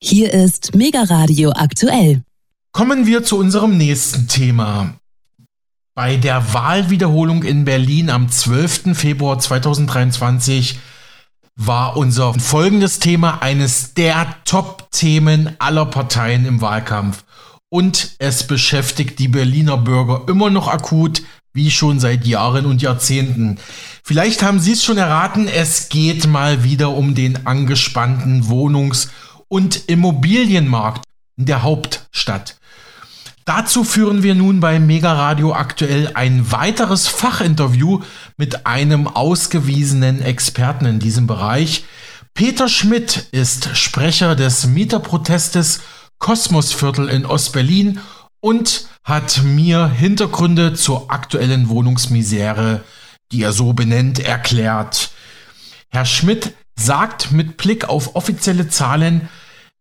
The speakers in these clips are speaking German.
Hier ist Mega Radio aktuell. Kommen wir zu unserem nächsten Thema. Bei der Wahlwiederholung in Berlin am 12. Februar 2023 war unser folgendes Thema eines der Top-Themen aller Parteien im Wahlkampf. Und es beschäftigt die Berliner Bürger immer noch akut, wie schon seit Jahren und Jahrzehnten. Vielleicht haben Sie es schon erraten, es geht mal wieder um den angespannten Wohnungs- und Immobilienmarkt in der Hauptstadt. Dazu führen wir nun bei Mega Radio aktuell ein weiteres Fachinterview mit einem ausgewiesenen Experten in diesem Bereich. Peter Schmidt ist Sprecher des Mieterprotestes Kosmosviertel in Ostberlin und hat mir Hintergründe zur aktuellen Wohnungsmisere, die er so benennt, erklärt. Herr Schmidt sagt mit Blick auf offizielle Zahlen,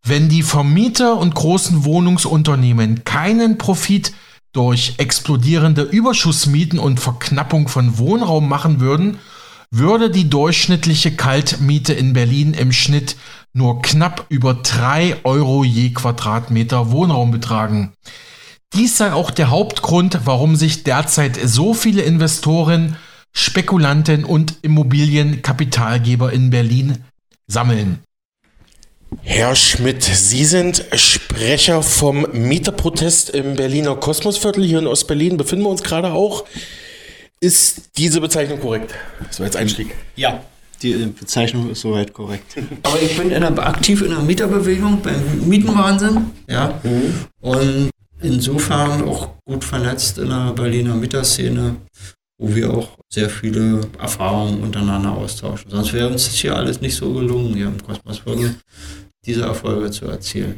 wenn die Vermieter und großen Wohnungsunternehmen keinen Profit durch explodierende Überschussmieten und Verknappung von Wohnraum machen würden, würde die durchschnittliche Kaltmiete in Berlin im Schnitt nur knapp über 3 Euro je Quadratmeter Wohnraum betragen. Dies sei auch der Hauptgrund, warum sich derzeit so viele Investoren Spekulanten und Immobilienkapitalgeber in Berlin sammeln. Herr Schmidt, Sie sind Sprecher vom Mieterprotest im Berliner Kosmosviertel hier in Ostberlin. Befinden wir uns gerade auch. Ist diese Bezeichnung korrekt? Das war jetzt Einstieg. Ja, die Bezeichnung ist soweit korrekt. Aber ich bin in der, aktiv in der Mieterbewegung beim Mietenwahnsinn. Ja. Mhm. Und insofern auch gut vernetzt in der Berliner Mieterszene wo wir auch sehr viele Erfahrungen untereinander austauschen. Sonst wäre uns das hier alles nicht so gelungen, hier im Kosmos diese Erfolge zu erzielen.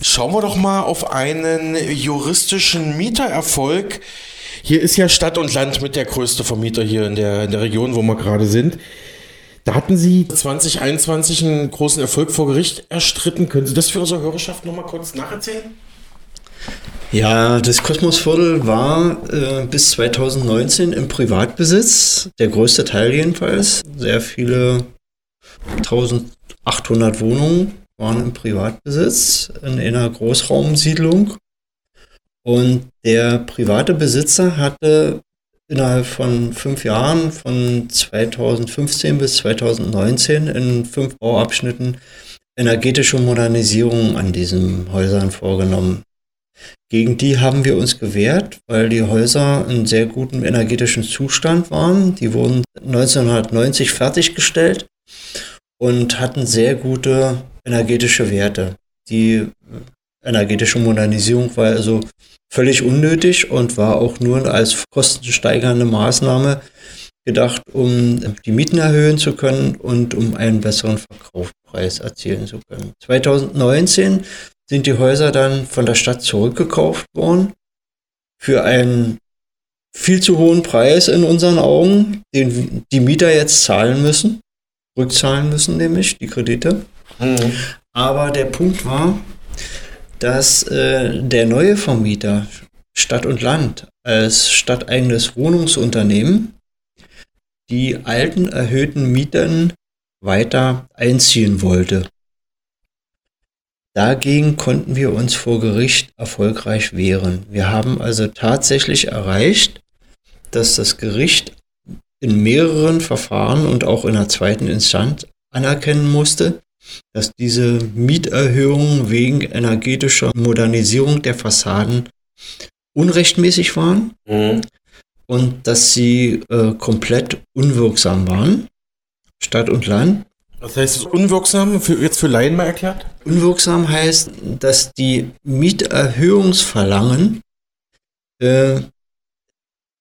Schauen wir doch mal auf einen juristischen Mietererfolg. Hier ist ja Stadt und Land mit der größte Vermieter hier in der, in der Region, wo wir gerade sind. Da hatten Sie 2021 einen großen Erfolg vor Gericht erstritten. Können Sie das für unsere Hörerschaft noch mal kurz nacherzählen? Ja, das Kosmosviertel war äh, bis 2019 im Privatbesitz, der größte Teil jedenfalls. Sehr viele 1800 Wohnungen waren im Privatbesitz in einer Großraumsiedlung. Und der private Besitzer hatte innerhalb von fünf Jahren, von 2015 bis 2019, in fünf Bauabschnitten energetische Modernisierung an diesen Häusern vorgenommen. Gegen die haben wir uns gewehrt, weil die Häuser in sehr gutem energetischen Zustand waren. Die wurden 1990 fertiggestellt und hatten sehr gute energetische Werte. Die energetische Modernisierung war also völlig unnötig und war auch nur als kostensteigernde Maßnahme gedacht, um die Mieten erhöhen zu können und um einen besseren Verkaufspreis erzielen zu können. 2019 sind die Häuser dann von der Stadt zurückgekauft worden für einen viel zu hohen Preis in unseren Augen, den die Mieter jetzt zahlen müssen, rückzahlen müssen nämlich die Kredite. Mhm. Aber der Punkt war, dass äh, der neue Vermieter Stadt und Land als stadteigenes Wohnungsunternehmen die alten erhöhten Mieten weiter einziehen wollte. Dagegen konnten wir uns vor Gericht erfolgreich wehren. Wir haben also tatsächlich erreicht, dass das Gericht in mehreren Verfahren und auch in der zweiten Instanz anerkennen musste, dass diese Mieterhöhungen wegen energetischer Modernisierung der Fassaden unrechtmäßig waren mhm. und dass sie äh, komplett unwirksam waren. Stadt und Land was heißt es unwirksam, für, jetzt für Laien mal erklärt? Unwirksam heißt, dass die Mieterhöhungsverlangen äh,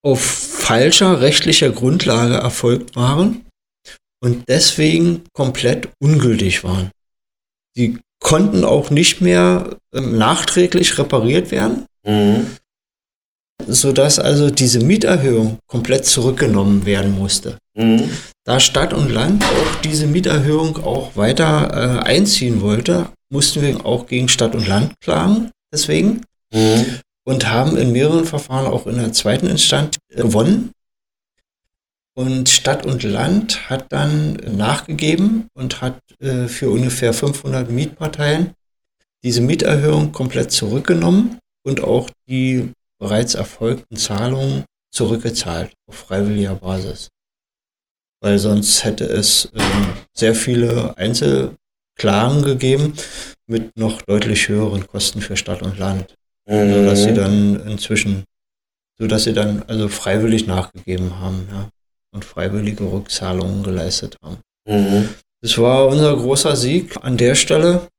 auf falscher rechtlicher Grundlage erfolgt waren und deswegen komplett ungültig waren. Sie konnten auch nicht mehr äh, nachträglich repariert werden. Mhm sodass also diese Mieterhöhung komplett zurückgenommen werden musste. Mhm. Da Stadt und Land auch diese Mieterhöhung auch weiter äh, einziehen wollte, mussten wir auch gegen Stadt und Land klagen, deswegen. Mhm. Und haben in mehreren Verfahren auch in der zweiten Instanz gewonnen. Und Stadt und Land hat dann nachgegeben und hat äh, für ungefähr 500 Mietparteien diese Mieterhöhung komplett zurückgenommen und auch die bereits erfolgten Zahlungen zurückgezahlt auf freiwilliger Basis. Weil sonst hätte es äh, sehr viele Einzelklagen gegeben mit noch deutlich höheren Kosten für Stadt und Land. Mhm. Sodass sie dann inzwischen, sodass sie dann also freiwillig nachgegeben haben, ja, und freiwillige Rückzahlungen geleistet haben. Mhm. Das war unser großer Sieg an der Stelle,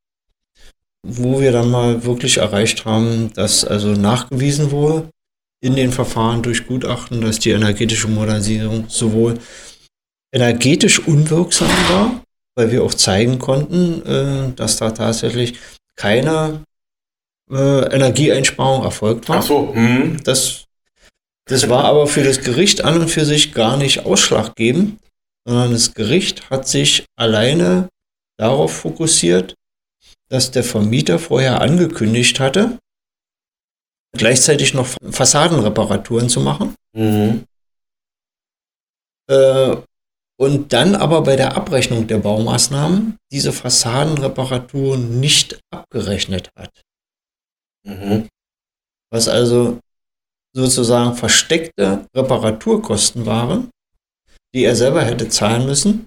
wo wir dann mal wirklich erreicht haben, dass also nachgewiesen wurde in den Verfahren durch Gutachten, dass die energetische Modernisierung sowohl energetisch unwirksam war, weil wir auch zeigen konnten, äh, dass da tatsächlich keine äh, Energieeinsparung erfolgt war. Ach so. Mhm. Das, das war aber für das Gericht an und für sich gar nicht ausschlaggebend, sondern das Gericht hat sich alleine darauf fokussiert, dass der Vermieter vorher angekündigt hatte, gleichzeitig noch Fassadenreparaturen zu machen. Mhm. Äh, und dann aber bei der Abrechnung der Baumaßnahmen diese Fassadenreparaturen nicht abgerechnet hat. Mhm. Was also sozusagen versteckte Reparaturkosten waren, die er selber hätte zahlen müssen,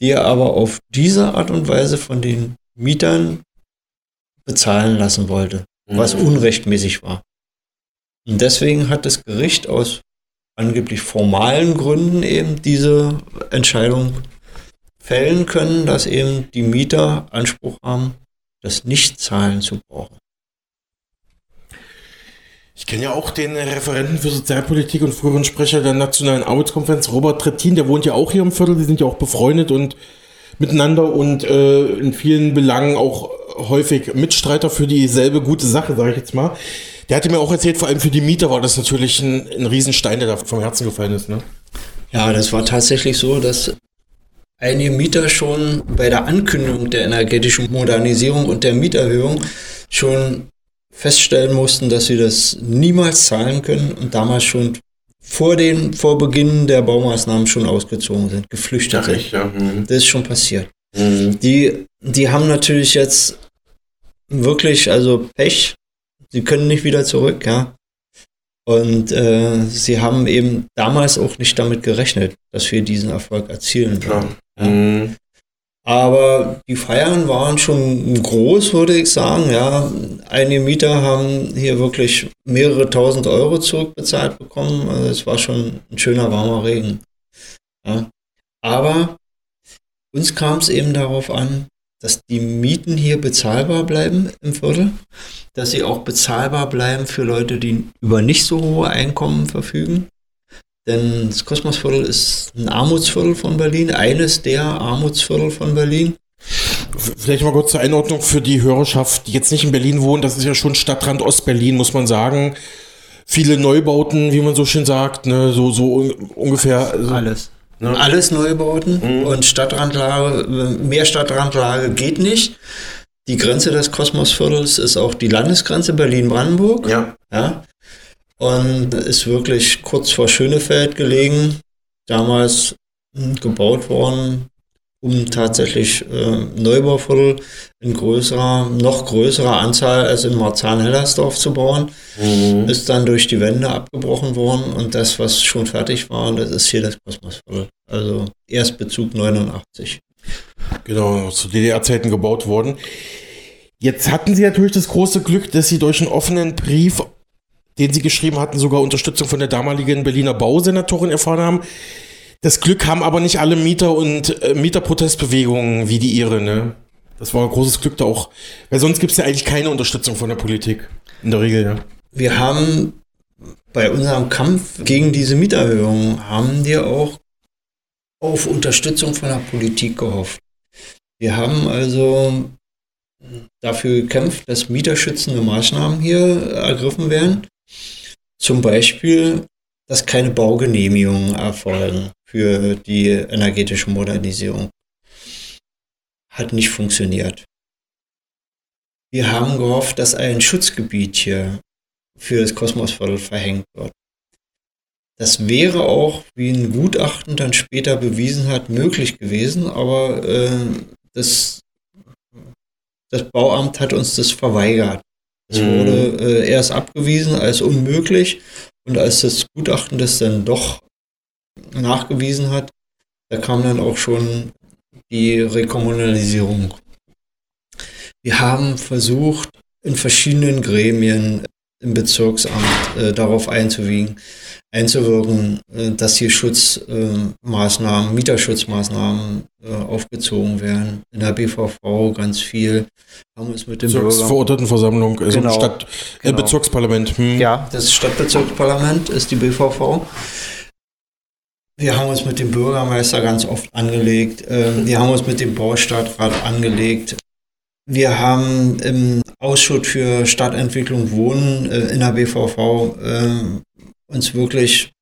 die er aber auf diese Art und Weise von den Mietern bezahlen lassen wollte, mhm. was unrechtmäßig war. Und deswegen hat das Gericht aus angeblich formalen Gründen eben diese Entscheidung fällen können, dass eben die Mieter Anspruch haben, das Nichtzahlen zu brauchen. Ich kenne ja auch den Referenten für Sozialpolitik und früheren Sprecher der Nationalen Arbeitskonferenz, Robert Trittin, der wohnt ja auch hier im Viertel, die sind ja auch befreundet und miteinander und äh, in vielen Belangen auch häufig Mitstreiter für dieselbe gute Sache, sage ich jetzt mal. Der hatte mir auch erzählt, vor allem für die Mieter war das natürlich ein, ein Riesenstein, der da vom Herzen gefallen ist. Ne? Ja, das war tatsächlich so, dass einige Mieter schon bei der Ankündigung der energetischen Modernisierung und der Mieterhöhung schon feststellen mussten, dass sie das niemals zahlen können und damals schon vor den vor Beginn der Baumaßnahmen schon ausgezogen sind, geflüchtet sind. Ja. Mhm. Das ist schon passiert. Mhm. Die, die haben natürlich jetzt wirklich also Pech. Sie können nicht wieder zurück, ja. Und äh, sie haben eben damals auch nicht damit gerechnet, dass wir diesen Erfolg erzielen werden. Ja. Mhm. Aber die Feiern waren schon groß, würde ich sagen. Ja, einige Mieter haben hier wirklich mehrere tausend Euro zurückbezahlt bekommen. Also es war schon ein schöner warmer Regen. Ja. Aber uns kam es eben darauf an, dass die Mieten hier bezahlbar bleiben im Viertel, dass sie auch bezahlbar bleiben für Leute, die über nicht so hohe Einkommen verfügen denn das Kosmosviertel ist ein Armutsviertel von Berlin, eines der Armutsviertel von Berlin. Vielleicht mal kurz zur Einordnung für die Hörerschaft, die jetzt nicht in Berlin wohnt. Das ist ja schon Stadtrand Ostberlin, muss man sagen. Viele Neubauten, wie man so schön sagt, ne? so, so ungefähr. So, Alles. Ne? Alles Neubauten mhm. und Stadtrandlage, mehr Stadtrandlage geht nicht. Die Grenze des Kosmosviertels ist auch die Landesgrenze Berlin-Brandenburg. Ja. ja und ist wirklich kurz vor Schönefeld gelegen, damals hm, gebaut worden, um tatsächlich äh, Neubauviertel in größerer, noch größerer Anzahl als in Marzahn-Hellersdorf zu bauen. Mhm. Ist dann durch die Wände abgebrochen worden und das, was schon fertig war, das ist hier das Kosmosviertel. Also Erstbezug 89. Genau, zu DDR-Zeiten gebaut worden. Jetzt hatten Sie natürlich das große Glück, dass Sie durch einen offenen Brief den sie geschrieben hatten, sogar Unterstützung von der damaligen Berliner Bausenatorin erfahren haben. Das Glück haben aber nicht alle Mieter und äh, Mieterprotestbewegungen wie die ihre, ne? Das war ein großes Glück da auch. Weil sonst gibt es ja eigentlich keine Unterstützung von der Politik. In der Regel, ja. Wir haben bei unserem Kampf gegen diese Mieterhöhung haben wir auch auf Unterstützung von der Politik gehofft. Wir haben also dafür gekämpft, dass mieterschützende Maßnahmen hier ergriffen werden. Zum Beispiel, dass keine Baugenehmigungen erfolgen für die energetische Modernisierung. Hat nicht funktioniert. Wir haben gehofft, dass ein Schutzgebiet hier für das Kosmosviertel verhängt wird. das wäre auch, wie ein Gutachten dann später bewiesen hat, möglich gewesen, aber äh, das, das Bauamt hat uns das verweigert. Es mhm. wurde äh, erst abgewiesen als unmöglich und als das Gutachten das dann doch nachgewiesen hat, da kam dann auch schon die Rekommunalisierung. Wir haben versucht, in verschiedenen Gremien im Bezirksamt äh, darauf einzuwiegen, einzuwirken, äh, dass hier Schutzmaßnahmen, äh, Mieterschutzmaßnahmen äh, aufgezogen werden. In der BVV ganz viel. Haben uns mit dem Bezirksverordnetenversammlung, also genau, Stadt, äh, genau. Bezirksparlament. Hm. Ja, das Stadtbezirksparlament ist die BVV. Wir haben uns mit dem Bürgermeister ganz oft angelegt. Wir haben uns mit dem Baustadtrat angelegt. Wir haben im Ausschuss für Stadtentwicklung Wohnen äh, in der BVV äh, uns wirklich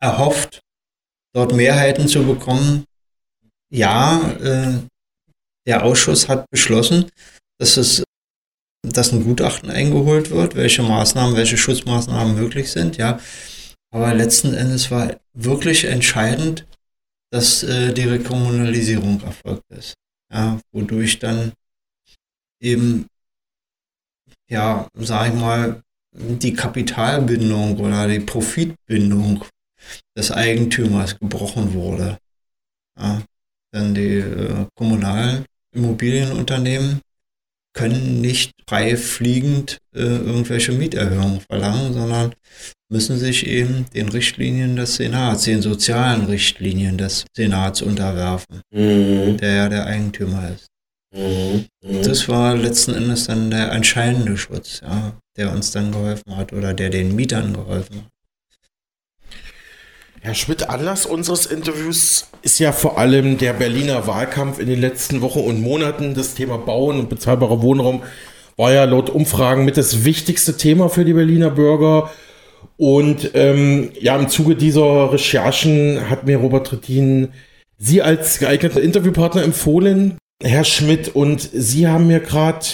erhofft, dort Mehrheiten zu bekommen. Ja, äh, der Ausschuss hat beschlossen, dass es dass ein Gutachten eingeholt wird, welche Maßnahmen, welche Schutzmaßnahmen möglich sind, ja. Aber letzten Endes war wirklich entscheidend, dass äh, die Rekommunalisierung erfolgt ist. Ja, wodurch dann eben, ja, sag ich mal, die Kapitalbindung oder die Profitbindung des Eigentümers gebrochen wurde. Ja, denn die äh, kommunalen Immobilienunternehmen können nicht frei fliegend äh, irgendwelche Mieterhöhungen verlangen, sondern müssen sich eben den Richtlinien des Senats, den sozialen Richtlinien des Senats unterwerfen, mhm. der ja der Eigentümer ist. Mhm. Mhm. Das war letzten Endes dann der entscheidende Schutz, ja, der uns dann geholfen hat oder der den Mietern geholfen hat. Herr Schmidt, Anlass unseres Interviews ist ja vor allem der Berliner Wahlkampf in den letzten Wochen und Monaten. Das Thema Bauen und bezahlbarer Wohnraum war ja laut Umfragen mit das wichtigste Thema für die Berliner Bürger. Und ähm, ja, im Zuge dieser Recherchen hat mir Robert Trittin Sie als geeigneter Interviewpartner empfohlen, Herr Schmidt. Und Sie haben mir gerade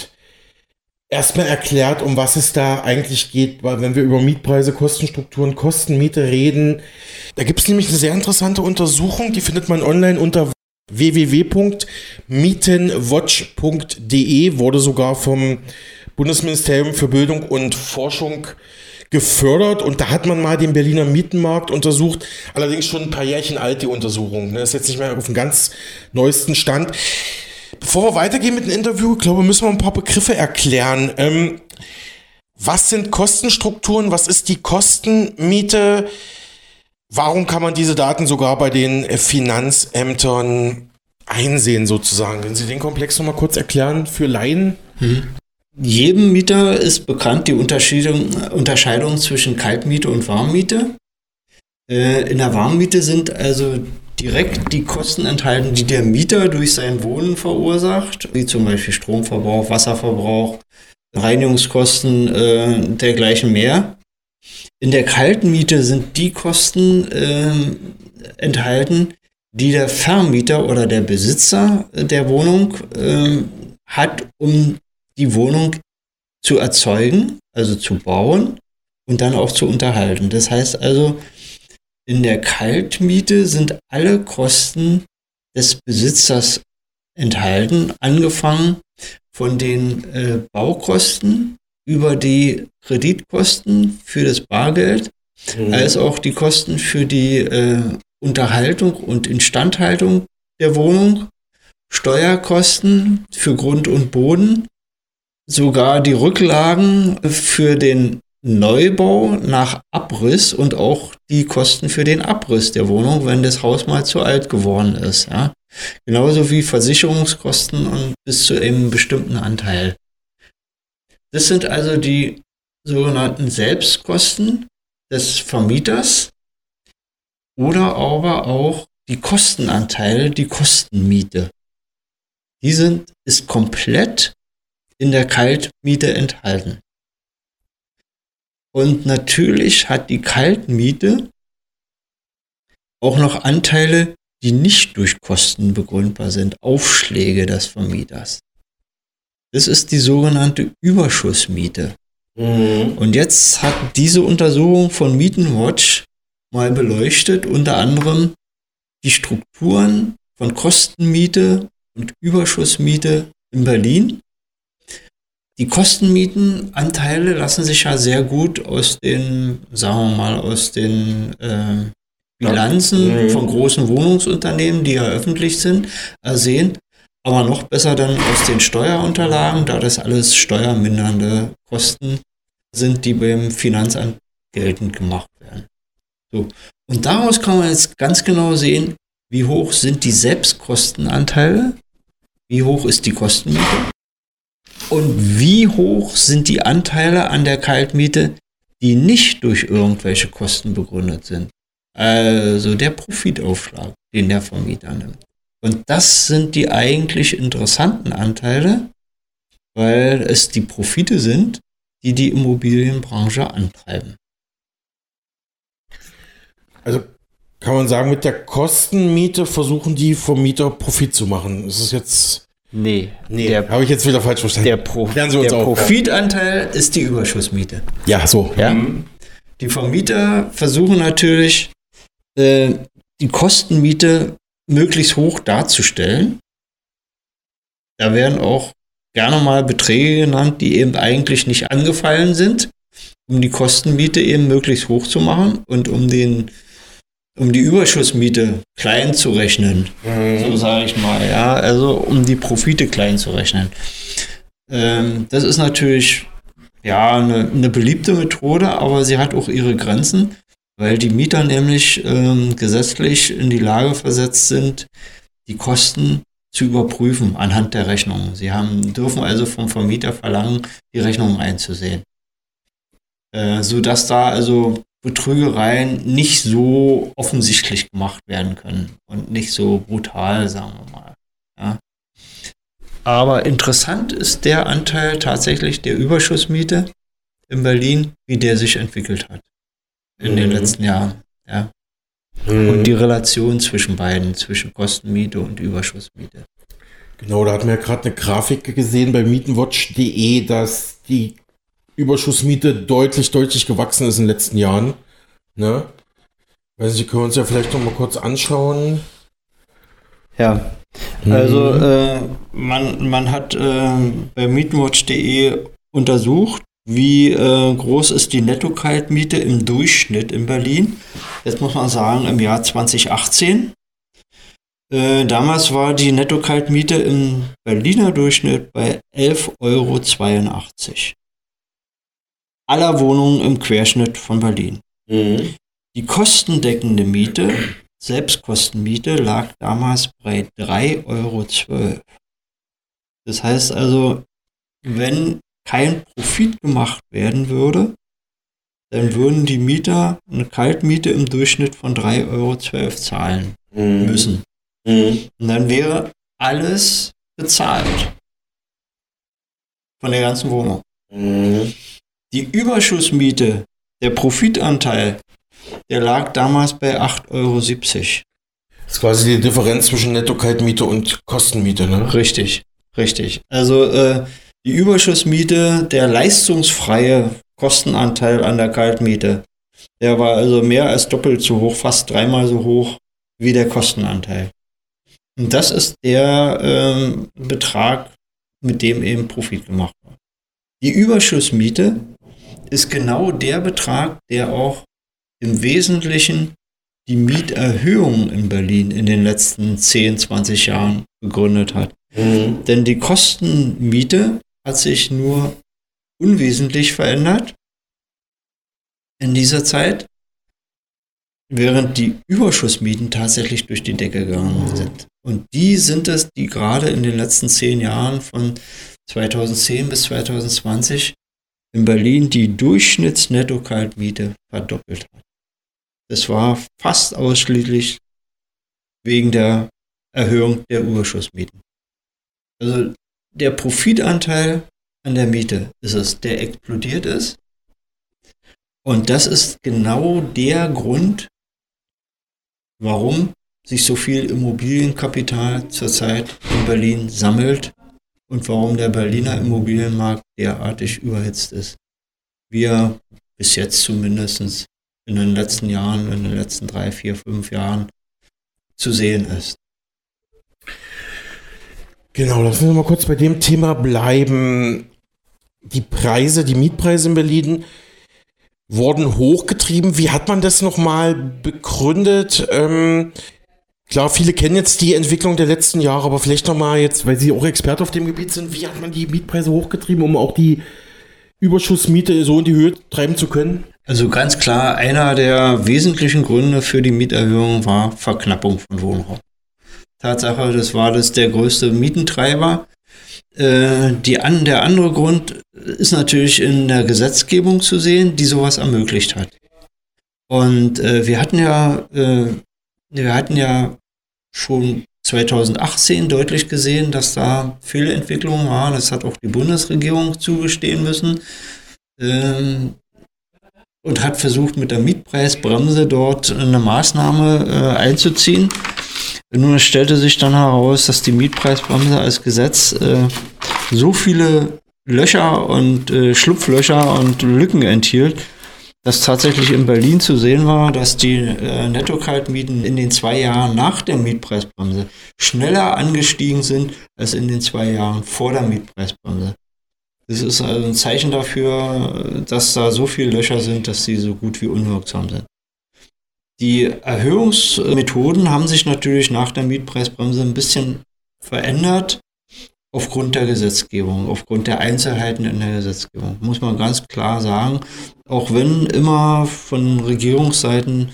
erstmal erklärt, um was es da eigentlich geht, weil wenn wir über Mietpreise, Kostenstrukturen, Kostenmiete reden, da gibt es nämlich eine sehr interessante Untersuchung, die findet man online unter www.mietenwatch.de, wurde sogar vom Bundesministerium für Bildung und Forschung gefördert und da hat man mal den Berliner Mietenmarkt untersucht, allerdings schon ein paar Jährchen alt, die Untersuchung. Das ne? ist jetzt nicht mehr auf dem ganz neuesten Stand. Bevor wir weitergehen mit dem Interview, glaube müssen wir ein paar Begriffe erklären. Ähm, was sind Kostenstrukturen? Was ist die Kostenmiete? Warum kann man diese Daten sogar bei den Finanzämtern einsehen, sozusagen? Können Sie den Komplex nochmal kurz erklären für Laien? Hm. Jedem Mieter ist bekannt die Unterscheidung, zwischen Kaltmiete und Warmmiete. Äh, in der Warmmiete sind also direkt die Kosten enthalten, die der Mieter durch sein Wohnen verursacht, wie zum Beispiel Stromverbrauch, Wasserverbrauch, Reinigungskosten, äh, dergleichen mehr. In der kalten Miete sind die Kosten äh, enthalten, die der Vermieter oder der Besitzer der Wohnung äh, hat, um die Wohnung zu erzeugen, also zu bauen und dann auch zu unterhalten. Das heißt also, in der Kaltmiete sind alle Kosten des Besitzers enthalten, angefangen von den äh, Baukosten über die Kreditkosten für das Bargeld, mhm. als auch die Kosten für die äh, Unterhaltung und Instandhaltung der Wohnung, Steuerkosten für Grund und Boden, sogar die Rücklagen für den Neubau nach Abriss und auch die Kosten für den Abriss der Wohnung, wenn das Haus mal zu alt geworden ist. Ja? Genauso wie Versicherungskosten und bis zu einem bestimmten Anteil. Das sind also die sogenannten Selbstkosten des Vermieters oder aber auch die Kostenanteile, die Kostenmiete. Die sind, ist komplett in der Kaltmiete enthalten. Und natürlich hat die Kaltmiete auch noch Anteile, die nicht durch Kosten begründbar sind, Aufschläge des Vermieters. Das ist die sogenannte Überschussmiete. Mhm. Und jetzt hat diese Untersuchung von Mietenwatch mal beleuchtet, unter anderem die Strukturen von Kostenmiete und Überschussmiete in Berlin. Die Kostenmietenanteile lassen sich ja sehr gut aus den, sagen wir mal, aus den äh, Bilanzen mhm. von großen Wohnungsunternehmen, die ja öffentlich sind, ersehen. Aber noch besser dann aus den Steuerunterlagen, da das alles steuermindernde Kosten sind, die beim Finanzamt geltend gemacht werden. So. Und daraus kann man jetzt ganz genau sehen, wie hoch sind die Selbstkostenanteile, wie hoch ist die Kostenmiete und wie hoch sind die Anteile an der Kaltmiete, die nicht durch irgendwelche Kosten begründet sind. Also der Profitaufschlag, den der Vermieter nimmt. Und das sind die eigentlich interessanten Anteile, weil es die Profite sind, die die Immobilienbranche antreiben. Also kann man sagen, mit der Kostenmiete versuchen die Vermieter Profit zu machen. Ist jetzt. Nee, nee. Habe ich jetzt wieder falsch verstanden. Der, Pro der Profitanteil ist die Überschussmiete. Ja, so. Ja? Mhm. Die Vermieter versuchen natürlich, äh, die Kostenmiete möglichst hoch darzustellen. Da werden auch gerne mal Beträge genannt, die eben eigentlich nicht angefallen sind, um die Kostenmiete eben möglichst hoch zu machen und um den um die Überschussmiete klein zu rechnen. Mhm. So sage ich mal, ja, also um die Profite klein zu rechnen. Ähm, das ist natürlich ja eine, eine, beliebte Methode, aber sie hat auch ihre Grenzen, weil die Mieter nämlich ähm, gesetzlich in die Lage versetzt sind, die Kosten zu überprüfen anhand der Rechnungen. Sie haben, dürfen also vom Vermieter verlangen, die Rechnungen einzusehen. Äh, sodass da also Betrügereien nicht so offensichtlich gemacht werden können und nicht so brutal, sagen wir mal. Ja. Aber interessant ist der Anteil tatsächlich der Überschussmiete in Berlin, wie der sich entwickelt hat in mhm. den letzten Jahren. Ja. Mhm. Und die Relation zwischen beiden, zwischen Kostenmiete und Überschussmiete. Genau, da hatten wir gerade eine Grafik gesehen bei Mietenwatch.de, dass die Überschussmiete deutlich, deutlich gewachsen ist in den letzten Jahren. Ne? Weiß nicht, können wir uns ja vielleicht noch mal kurz anschauen. Ja, also mhm. äh, man, man hat äh, bei Mietenwatch.de untersucht, wie äh, groß ist die Netto-Kaltmiete im Durchschnitt in Berlin. Jetzt muss man sagen, im Jahr 2018. Äh, damals war die Netto-Kaltmiete im Berliner Durchschnitt bei 11,82 Euro aller Wohnungen im Querschnitt von Berlin. Mhm. Die kostendeckende Miete, Selbstkostenmiete, lag damals bei 3,12 Euro. Das heißt also, wenn kein Profit gemacht werden würde, dann würden die Mieter eine Kaltmiete im Durchschnitt von 3,12 Euro zahlen mhm. müssen. Mhm. Und dann wäre alles bezahlt. Von der ganzen Wohnung. Mhm. Die Überschussmiete, der Profitanteil, der lag damals bei 8,70 Euro. Das ist quasi die Differenz zwischen Netto-Kaltmiete und Kostenmiete, ne? Richtig, richtig. Also äh, die Überschussmiete, der leistungsfreie Kostenanteil an der Kaltmiete, der war also mehr als doppelt so hoch, fast dreimal so hoch wie der Kostenanteil. Und das ist der ähm, Betrag, mit dem eben Profit gemacht wird. Die Überschussmiete ist genau der Betrag, der auch im Wesentlichen die Mieterhöhung in Berlin in den letzten 10, 20 Jahren begründet hat. Mhm. Denn die Kostenmiete hat sich nur unwesentlich verändert in dieser Zeit, während die Überschussmieten tatsächlich durch die Decke gegangen sind. Und die sind es, die gerade in den letzten zehn Jahren von 2010 bis 2020 in Berlin die Durchschnittsnetto-Kaltmiete verdoppelt hat. Das war fast ausschließlich wegen der Erhöhung der Überschussmieten. Also der Profitanteil an der Miete ist es, der explodiert ist. Und das ist genau der Grund, warum sich so viel Immobilienkapital zurzeit in Berlin sammelt und warum der Berliner Immobilienmarkt derartig überhitzt ist, wie er bis jetzt zumindest in den letzten Jahren, in den letzten drei, vier, fünf Jahren zu sehen ist. Genau, lassen wir mal kurz bei dem Thema bleiben. Die Preise, die Mietpreise in Berlin wurden hochgetrieben. Wie hat man das nochmal begründet? Ähm, klar, viele kennen jetzt die Entwicklung der letzten Jahre, aber vielleicht nochmal jetzt, weil Sie auch Experte auf dem Gebiet sind, wie hat man die Mietpreise hochgetrieben, um auch die Überschussmiete so in die Höhe treiben zu können? Also ganz klar, einer der wesentlichen Gründe für die Mieterhöhung war Verknappung von Wohnraum. Tatsache, das war das der größte Mietentreiber. Äh, die an, der andere Grund ist natürlich in der Gesetzgebung zu sehen, die sowas ermöglicht hat. Und äh, wir hatten ja, äh, wir hatten ja schon 2018 deutlich gesehen, dass da Fehlentwicklungen waren. Das hat auch die Bundesregierung zugestehen müssen. Ähm, und hat versucht, mit der Mietpreisbremse dort eine Maßnahme äh, einzuziehen. Nun stellte sich dann heraus, dass die Mietpreisbremse als Gesetz äh, so viele Löcher und äh, Schlupflöcher und Lücken enthielt, dass tatsächlich in Berlin zu sehen war, dass die äh, Netto-Kaltmieten in den zwei Jahren nach der Mietpreisbremse schneller angestiegen sind als in den zwei Jahren vor der Mietpreisbremse. Das ist also ein Zeichen dafür, dass da so viele Löcher sind, dass sie so gut wie unwirksam sind. Die Erhöhungsmethoden haben sich natürlich nach der Mietpreisbremse ein bisschen verändert aufgrund der Gesetzgebung, aufgrund der Einzelheiten in der Gesetzgebung, muss man ganz klar sagen. Auch wenn immer von Regierungsseiten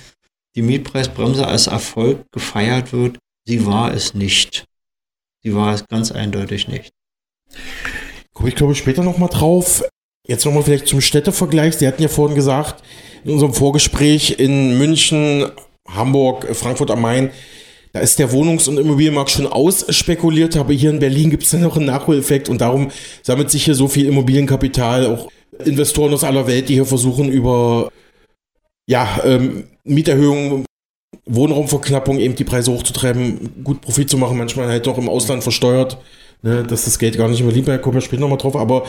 die Mietpreisbremse als Erfolg gefeiert wird, sie war es nicht. Sie war es ganz eindeutig nicht. Komme ich glaube ich später nochmal drauf. Jetzt nochmal vielleicht zum Städtevergleich. Sie hatten ja vorhin gesagt, in unserem Vorgespräch in München, Hamburg, Frankfurt am Main, da ist der Wohnungs- und Immobilienmarkt schon ausspekuliert, aber hier in Berlin gibt es dann noch einen Nachholeffekt und darum sammelt sich hier so viel Immobilienkapital, auch Investoren aus aller Welt, die hier versuchen über ja, ähm, Mieterhöhungen, Wohnraumverknappung eben die Preise hochzutreiben, gut Profit zu machen, manchmal halt doch im Ausland versteuert, ne, dass das Geld gar nicht in Berlin bleibt, kommen später nochmal drauf, aber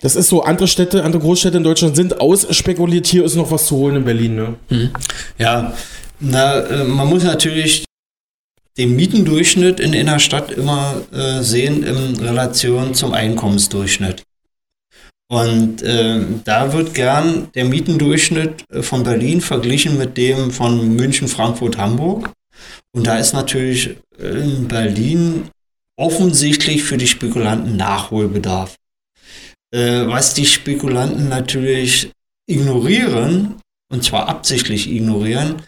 das ist so, andere Städte, andere Großstädte in Deutschland sind ausspekuliert, hier ist noch was zu holen in Berlin. Ne? Mhm. Ja, na, äh, man muss natürlich den Mietendurchschnitt in einer Stadt immer äh, sehen in Relation zum Einkommensdurchschnitt. Und äh, da wird gern der Mietendurchschnitt äh, von Berlin verglichen mit dem von München, Frankfurt, Hamburg. Und da ist natürlich in Berlin offensichtlich für die Spekulanten Nachholbedarf. Äh, was die Spekulanten natürlich ignorieren, und zwar absichtlich ignorieren,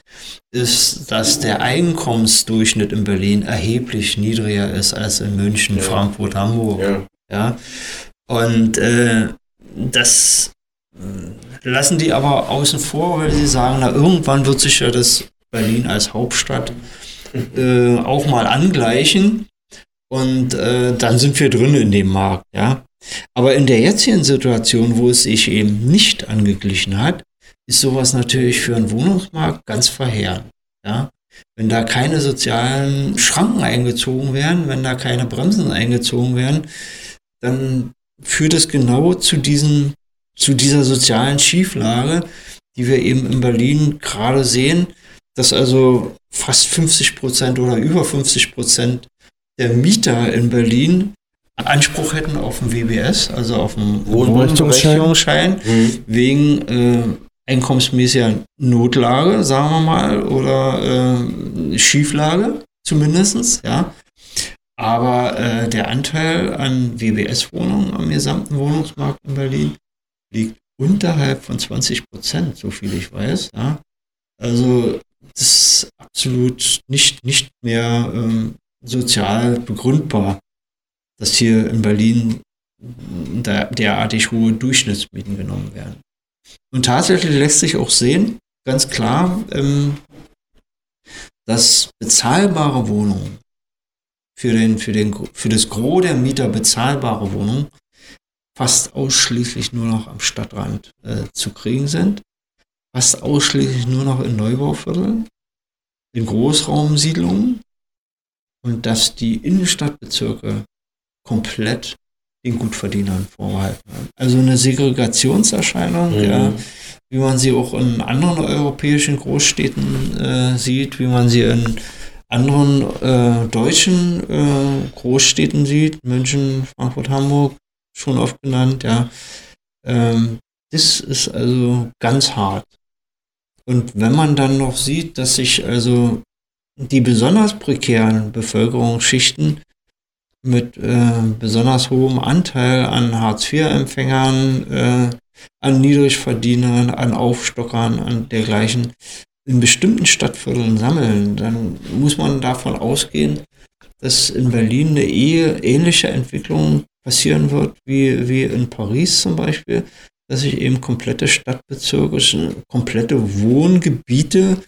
ist, dass der Einkommensdurchschnitt in Berlin erheblich niedriger ist als in München, ja. Frankfurt, Hamburg. Ja. ja? Und äh, das äh, lassen die aber außen vor, weil sie sagen, na irgendwann wird sich ja das Berlin als Hauptstadt äh, auch mal angleichen und äh, dann sind wir drin in dem Markt, ja. Aber in der jetzigen Situation, wo es sich eben nicht angeglichen hat, ist sowas natürlich für einen Wohnungsmarkt ganz verheerend. Ja? Wenn da keine sozialen Schranken eingezogen werden, wenn da keine Bremsen eingezogen werden, dann führt es genau zu diesen, zu dieser sozialen Schieflage, die wir eben in Berlin gerade sehen, dass also fast 50 Prozent oder über 50 Prozent der Mieter in Berlin Anspruch hätten auf ein WBS, also auf einen Wohnberechtigungsschein, mhm. wegen äh, einkommensmäßiger Notlage, sagen wir mal, oder äh, Schieflage zumindest, ja. Aber äh, der Anteil an WBS-Wohnungen am gesamten Wohnungsmarkt in Berlin liegt unterhalb von 20 Prozent, so viel ich weiß. Ja. Also das ist absolut nicht, nicht mehr ähm, sozial begründbar, dass hier in Berlin derartig hohe Durchschnittsmieten genommen werden. Und tatsächlich lässt sich auch sehen, ganz klar, ähm, dass bezahlbare Wohnungen für, den, für, den, für das Gros der Mieter bezahlbare Wohnungen fast ausschließlich nur noch am Stadtrand äh, zu kriegen sind, fast ausschließlich nur noch in Neubauvierteln, in Großraumsiedlungen und dass die Innenstadtbezirke komplett den Gutverdienern vorgehalten wird. Also eine Segregationserscheinung, mhm. ja, wie man sie auch in anderen europäischen Großstädten äh, sieht, wie man sie in anderen äh, deutschen äh, Großstädten sieht, München, Frankfurt, Hamburg, schon oft genannt, ja. Ähm, das ist also ganz hart. Und wenn man dann noch sieht, dass sich also die besonders prekären Bevölkerungsschichten mit äh, besonders hohem Anteil an Hartz-IV-Empfängern, äh, an Niedrigverdienern, an Aufstockern, an dergleichen in bestimmten Stadtvierteln sammeln, dann muss man davon ausgehen, dass in Berlin eine ehe ähnliche Entwicklung passieren wird wie, wie in Paris zum Beispiel, dass sich eben komplette Stadtbezirke, komplette Wohngebiete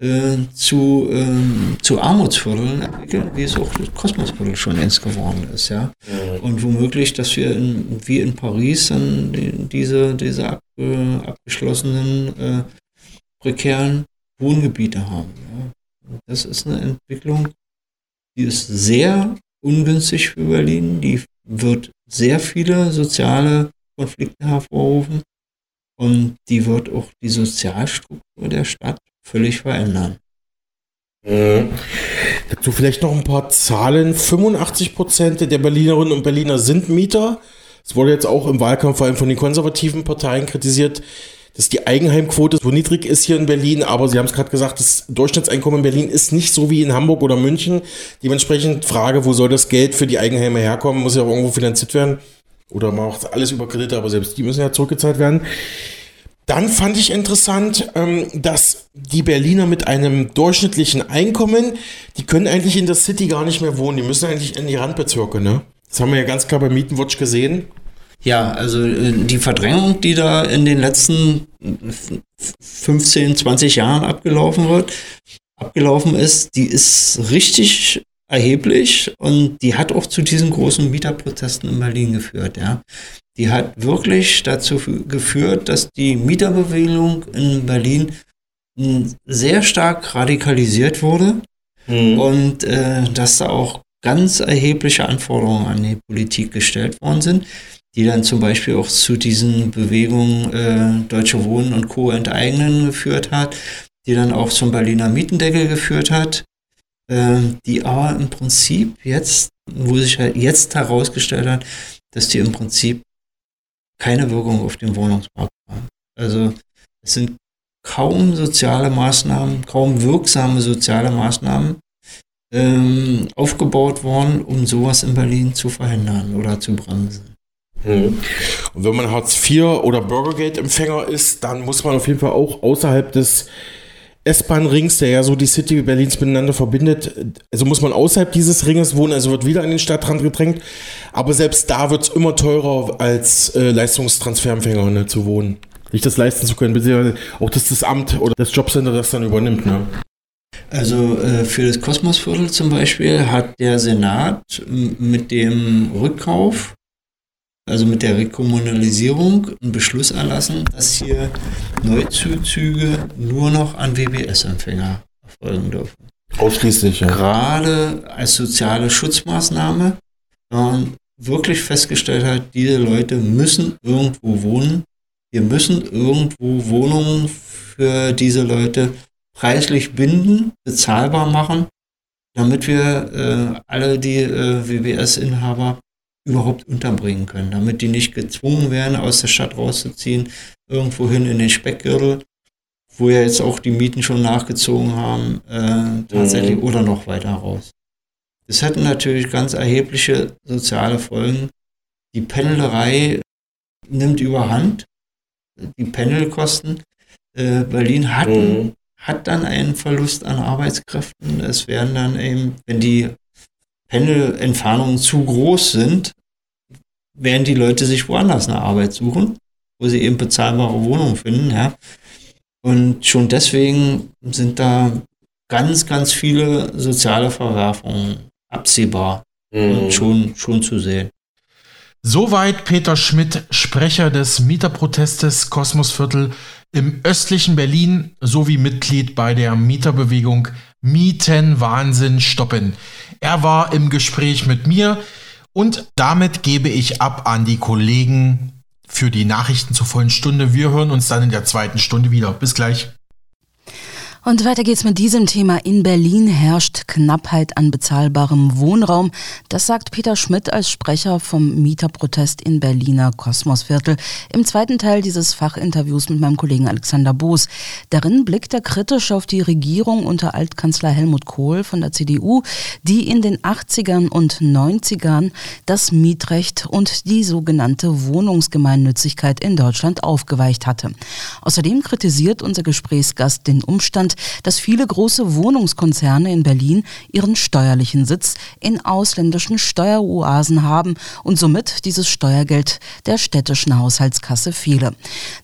äh, zu, äh, zu Armutsvierteln entwickeln, wie es auch das Kosmosviertel schon längst geworden ist, ja. Und womöglich, dass wir in, wie in Paris dann die, diese, diese ab, äh, abgeschlossenen äh, prekären Wohngebiete haben. Ja. Das ist eine Entwicklung, die ist sehr ungünstig für Berlin, die wird sehr viele soziale Konflikte hervorrufen und die wird auch die Sozialstruktur der Stadt völlig verändern. Mhm. Dazu vielleicht noch ein paar Zahlen. 85 Prozent der Berlinerinnen und Berliner sind Mieter. Es wurde jetzt auch im Wahlkampf vor allem von den konservativen Parteien kritisiert, dass die Eigenheimquote so niedrig ist hier in Berlin. Aber Sie haben es gerade gesagt, das Durchschnittseinkommen in Berlin ist nicht so wie in Hamburg oder München. Dementsprechend Frage, wo soll das Geld für die Eigenheime herkommen? Muss ja auch irgendwo finanziert werden. Oder macht alles über Kredite, aber selbst die müssen ja zurückgezahlt werden. Dann fand ich interessant, ähm, dass die Berliner mit einem durchschnittlichen Einkommen, die können eigentlich in der City gar nicht mehr wohnen. Die müssen eigentlich in die Randbezirke, ne? Das haben wir ja ganz klar bei Mietenwatch gesehen. Ja, also äh, die Verdrängung, die da in den letzten 15, 20 Jahren abgelaufen wird, abgelaufen ist, die ist richtig erheblich und die hat auch zu diesen großen Mieterprotesten in Berlin geführt, ja die hat wirklich dazu geführt, dass die Mieterbewegung in Berlin hm, sehr stark radikalisiert wurde mhm. und äh, dass da auch ganz erhebliche Anforderungen an die Politik gestellt worden sind, die dann zum Beispiel auch zu diesen Bewegungen äh, Deutsche Wohnen und Co. enteignen geführt hat, die dann auch zum Berliner Mietendeckel geführt hat, äh, die aber im Prinzip jetzt, wo sich halt jetzt herausgestellt hat, dass die im Prinzip keine Wirkung auf den Wohnungsmarkt haben. Also es sind kaum soziale Maßnahmen, kaum wirksame soziale Maßnahmen ähm, aufgebaut worden, um sowas in Berlin zu verhindern oder zu bremsen. Mhm. Und wenn man Hartz IV oder Bürgergeld-Empfänger ist, dann muss man auf jeden Fall auch außerhalb des S-Bahn-Rings, der ja so die City Berlins miteinander verbindet. Also muss man außerhalb dieses Ringes wohnen, also wird wieder an den Stadtrand gedrängt. Aber selbst da wird es immer teurer, als äh, Leistungstransferempfänger ne, zu wohnen. Sich das leisten zu können, beziehungsweise auch dass das Amt oder das Jobcenter das dann übernimmt. Ne? Also äh, für das Kosmosviertel zum Beispiel hat der Senat mit dem Rückkauf also mit der Rekommunalisierung, einen Beschluss erlassen, dass hier Neuzuzüge nur noch an WBS-Empfänger erfolgen dürfen. Ausschließlich, ja. Gerade als soziale Schutzmaßnahme, wenn man wirklich festgestellt hat, diese Leute müssen irgendwo wohnen. Wir müssen irgendwo Wohnungen für diese Leute preislich binden, bezahlbar machen, damit wir äh, alle die äh, WBS-Inhaber überhaupt unterbringen können, damit die nicht gezwungen werden, aus der Stadt rauszuziehen, irgendwohin in den Speckgürtel, wo ja jetzt auch die Mieten schon nachgezogen haben, äh, tatsächlich mhm. oder noch weiter raus. Das hätte natürlich ganz erhebliche soziale Folgen. Die Pendelerei nimmt überhand, die Pendelkosten. Äh, Berlin hat, mhm. hat dann einen Verlust an Arbeitskräften. Es werden dann eben, wenn die Pendelentfernungen zu groß sind, werden die Leute sich woanders eine Arbeit suchen, wo sie eben bezahlbare Wohnungen finden, ja. Und schon deswegen sind da ganz, ganz viele soziale Verwerfungen absehbar mhm. und schon, schon zu sehen. Soweit Peter Schmidt, Sprecher des Mieterprotestes Kosmosviertel im östlichen Berlin sowie Mitglied bei der Mieterbewegung Mietenwahnsinn stoppen. Er war im Gespräch mit mir Und damit gebe ich ab an die Kollegen für die Nachrichten zur vollen Stunde. Wir hören uns dann in der zweiten Stunde wieder. Bis gleich. Und weiter geht's mit diesem Thema. In Berlin herrscht Knappheit an bezahlbarem Wohnraum. Das sagt Peter Schmidt als Sprecher vom Mieterprotest in Berliner Kosmosviertel im zweiten Teil dieses Fachinterviews mit meinem Kollegen Alexander Boos. Darin blickt er kritisch auf die Regierung unter Altkanzler Helmut Kohl von der CDU, die in den 80ern und 90ern das Mietrecht und die sogenannte Wohnungsgemeinnützigkeit in Deutschland aufgeweicht hatte. Außerdem kritisiert unser Gesprächsgast den Umstand, dass viele große Wohnungskonzerne in Berlin ihren steuerlichen Sitz in ausländischen Steueroasen haben und somit dieses Steuergeld der städtischen Haushaltskasse fehle.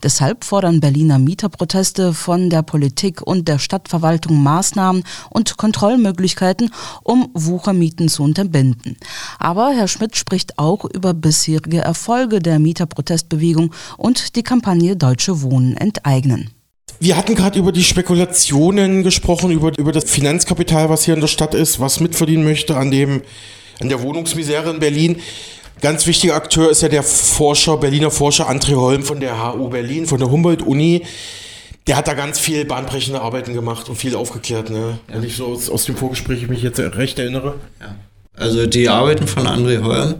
Deshalb fordern Berliner Mieterproteste von der Politik und der Stadtverwaltung Maßnahmen und Kontrollmöglichkeiten, um Wuchermieten zu unterbinden. Aber Herr Schmidt spricht auch über bisherige Erfolge der Mieterprotestbewegung und die Kampagne Deutsche Wohnen enteignen. Wir hatten gerade über die Spekulationen gesprochen, über, über das Finanzkapital, was hier in der Stadt ist, was mitverdienen möchte an, dem, an der Wohnungsmisere in Berlin. Ganz wichtiger Akteur ist ja der Forscher, Berliner Forscher André Holm von der HU Berlin, von der Humboldt-Uni. Der hat da ganz viel bahnbrechende Arbeiten gemacht und viel aufgeklärt, ne? Ja. Wenn ich so aus, aus dem Vorgespräch mich jetzt recht erinnere. Ja. Also die Arbeiten von André Holm,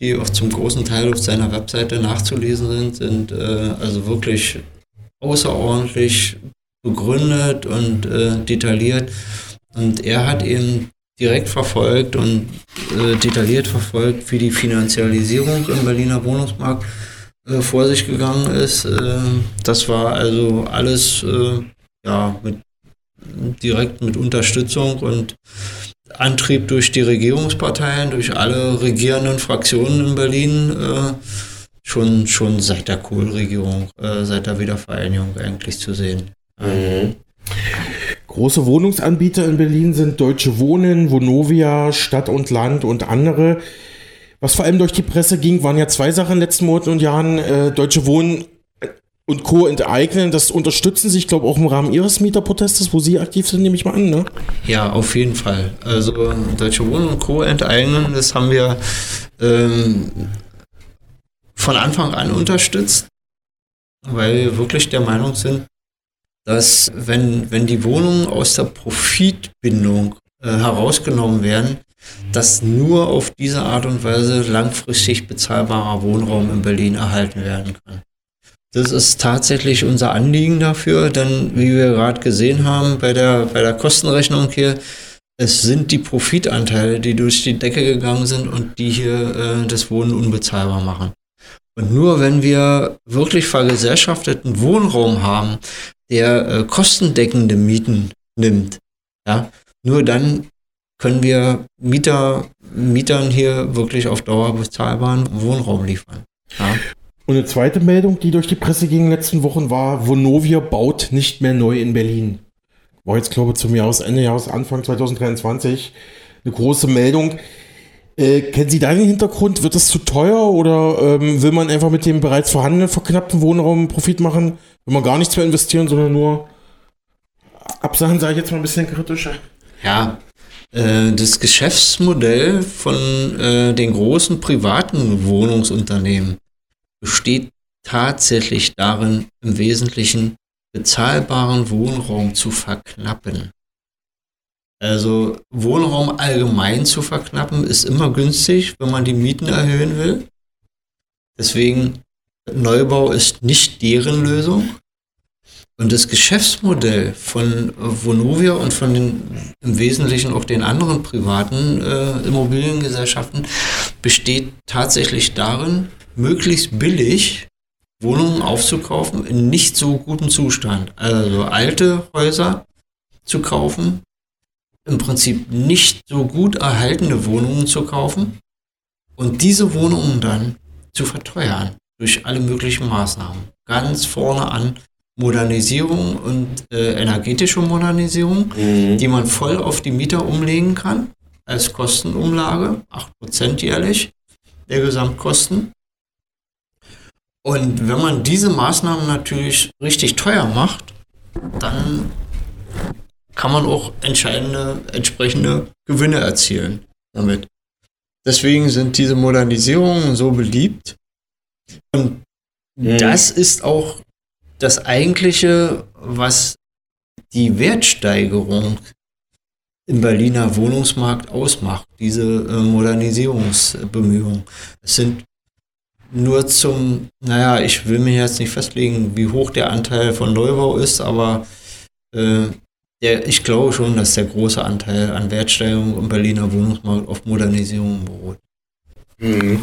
die auch zum großen Teil auf seiner Webseite nachzulesen sind, sind äh, also wirklich außerordentlich begründet und äh, detailliert. Und er hat eben direkt verfolgt und äh, detailliert verfolgt, wie die Finanzialisierung im Berliner Wohnungsmarkt äh, vor sich gegangen ist. Äh, das war also alles äh, ja, mit, direkt mit Unterstützung und Antrieb durch die Regierungsparteien, durch alle regierenden Fraktionen in Berlin äh, schon, schon seit der Kohl-Regierung, äh, seit der Wiedervereinigung eigentlich zu sehen. Mhm. Große Wohnungsanbieter in Berlin sind Deutsche Wohnen, Vonovia, Stadt und Land und andere. Was vor allem durch die Presse ging, waren ja zwei Sachen in den letzten Monaten und Jahren. Äh, Deutsche Wohnen und Co. enteignen, das unterstützen Sie, ich glaube, auch im Rahmen Ihres Mieterprotestes, wo Sie aktiv sind, nehme ich mal an, ne? Ja, auf jeden Fall. Also Deutsche Wohnen und Co. enteignen, das haben wir ähm, von Anfang an unterstützt, weil wir wirklich der Meinung sind, dass wenn, wenn die Wohnungen aus der Profitbindung äh, herausgenommen werden, dass nur auf diese Art und Weise langfristig bezahlbarer Wohnraum in Berlin erhalten werden kann. Das ist tatsächlich unser Anliegen dafür, denn wie wir gerade gesehen haben bei der, bei der Kostenrechnung hier, es sind die Profitanteile, die durch die Decke gegangen sind und die hier äh, das Wohnen unbezahlbar machen. Und nur wenn wir wirklich vergesellschafteten Wohnraum haben, der äh, kostendeckende Mieten nimmt, ja, nur dann können wir Mieter, Mietern hier wirklich auf Dauer bezahlbaren Wohnraum liefern. Ja. Und eine zweite Meldung, die durch die Presse ging in den letzten Wochen war, Vonovia baut nicht mehr neu in Berlin. War jetzt, glaube ich, zum Jahresende, Jahresanfang 2023 eine große Meldung. Äh, kennen Sie deinen Hintergrund? Wird das zu teuer oder ähm, will man einfach mit dem bereits vorhandenen verknappten Wohnraum Profit machen? Will man gar nichts mehr investieren, sondern nur absagen, sage ich jetzt mal ein bisschen kritischer. Ja, äh, das Geschäftsmodell von äh, den großen privaten Wohnungsunternehmen besteht tatsächlich darin, im Wesentlichen bezahlbaren Wohnraum zu verknappen. Also Wohnraum allgemein zu verknappen ist immer günstig, wenn man die Mieten erhöhen will. Deswegen Neubau ist nicht deren Lösung. Und das Geschäftsmodell von Vonovia und von den im Wesentlichen auch den anderen privaten äh, Immobiliengesellschaften besteht tatsächlich darin, möglichst billig Wohnungen aufzukaufen in nicht so gutem Zustand. Also alte Häuser zu kaufen, im Prinzip nicht so gut erhaltene Wohnungen zu kaufen und diese Wohnungen dann zu verteuern durch alle möglichen Maßnahmen. Ganz vorne an Modernisierung und äh, energetische Modernisierung, mhm. die man voll auf die Mieter umlegen kann als Kostenumlage, 8% jährlich der Gesamtkosten. Und wenn man diese Maßnahmen natürlich richtig teuer macht, dann kann man auch entscheidende, entsprechende Gewinne erzielen damit. deswegen sind diese Modernisierungen so beliebt. Und mhm. das ist auch das eigentliche, was die Wertsteigerung im Berliner Wohnungsmarkt ausmacht, diese äh, Modernisierungsbemühungen. Es sind nur zum, naja, ich will mir jetzt nicht festlegen, wie hoch der Anteil von Neubau ist, aber äh, der, ich glaube schon, dass der große Anteil an Wertsteigerung im Berliner Wohnungsmarkt auf Modernisierung beruht. Mhm.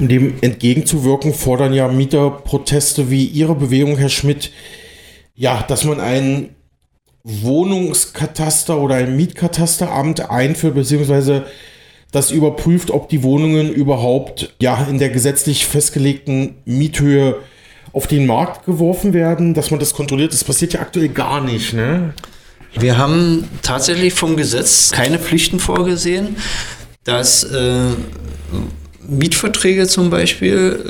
Um dem entgegenzuwirken, fordern ja Mieterproteste wie Ihre Bewegung, Herr Schmidt, ja, dass man ein Wohnungskataster oder ein Mietkatasteramt einführt, beziehungsweise das überprüft, ob die Wohnungen überhaupt ja in der gesetzlich festgelegten Miethöhe auf den Markt geworfen werden, dass man das kontrolliert. Das passiert ja aktuell gar nicht, ne? Wir haben tatsächlich vom Gesetz keine Pflichten vorgesehen, dass äh, Mietverträge zum Beispiel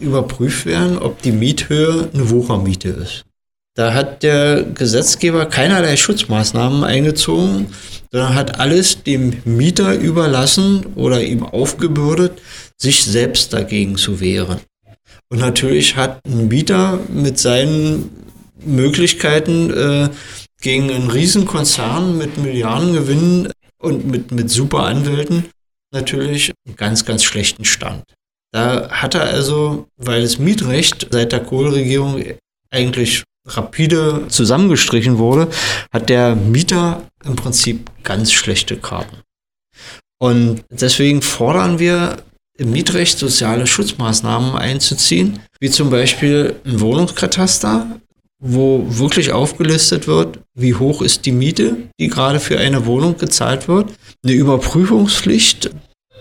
äh, überprüft werden, ob die Miethöhe eine Wuchermiete ist. Da hat der Gesetzgeber keinerlei Schutzmaßnahmen eingezogen, sondern hat alles dem Mieter überlassen oder ihm aufgebürdet, sich selbst dagegen zu wehren. Und natürlich hat ein Mieter mit seinen Möglichkeiten äh, gegen einen Riesenkonzern mit Milliardengewinnen und mit, mit super Anwälten natürlich einen ganz, ganz schlechten Stand. Da hat er also, weil das Mietrecht seit der Kohlregierung eigentlich rapide zusammengestrichen wurde, hat der Mieter im Prinzip ganz schlechte Karten. Und deswegen fordern wir im Mietrecht soziale Schutzmaßnahmen einzuziehen, wie zum Beispiel ein Wohnungskataster, wo wirklich aufgelistet wird, wie hoch ist die Miete, die gerade für eine Wohnung gezahlt wird, eine Überprüfungspflicht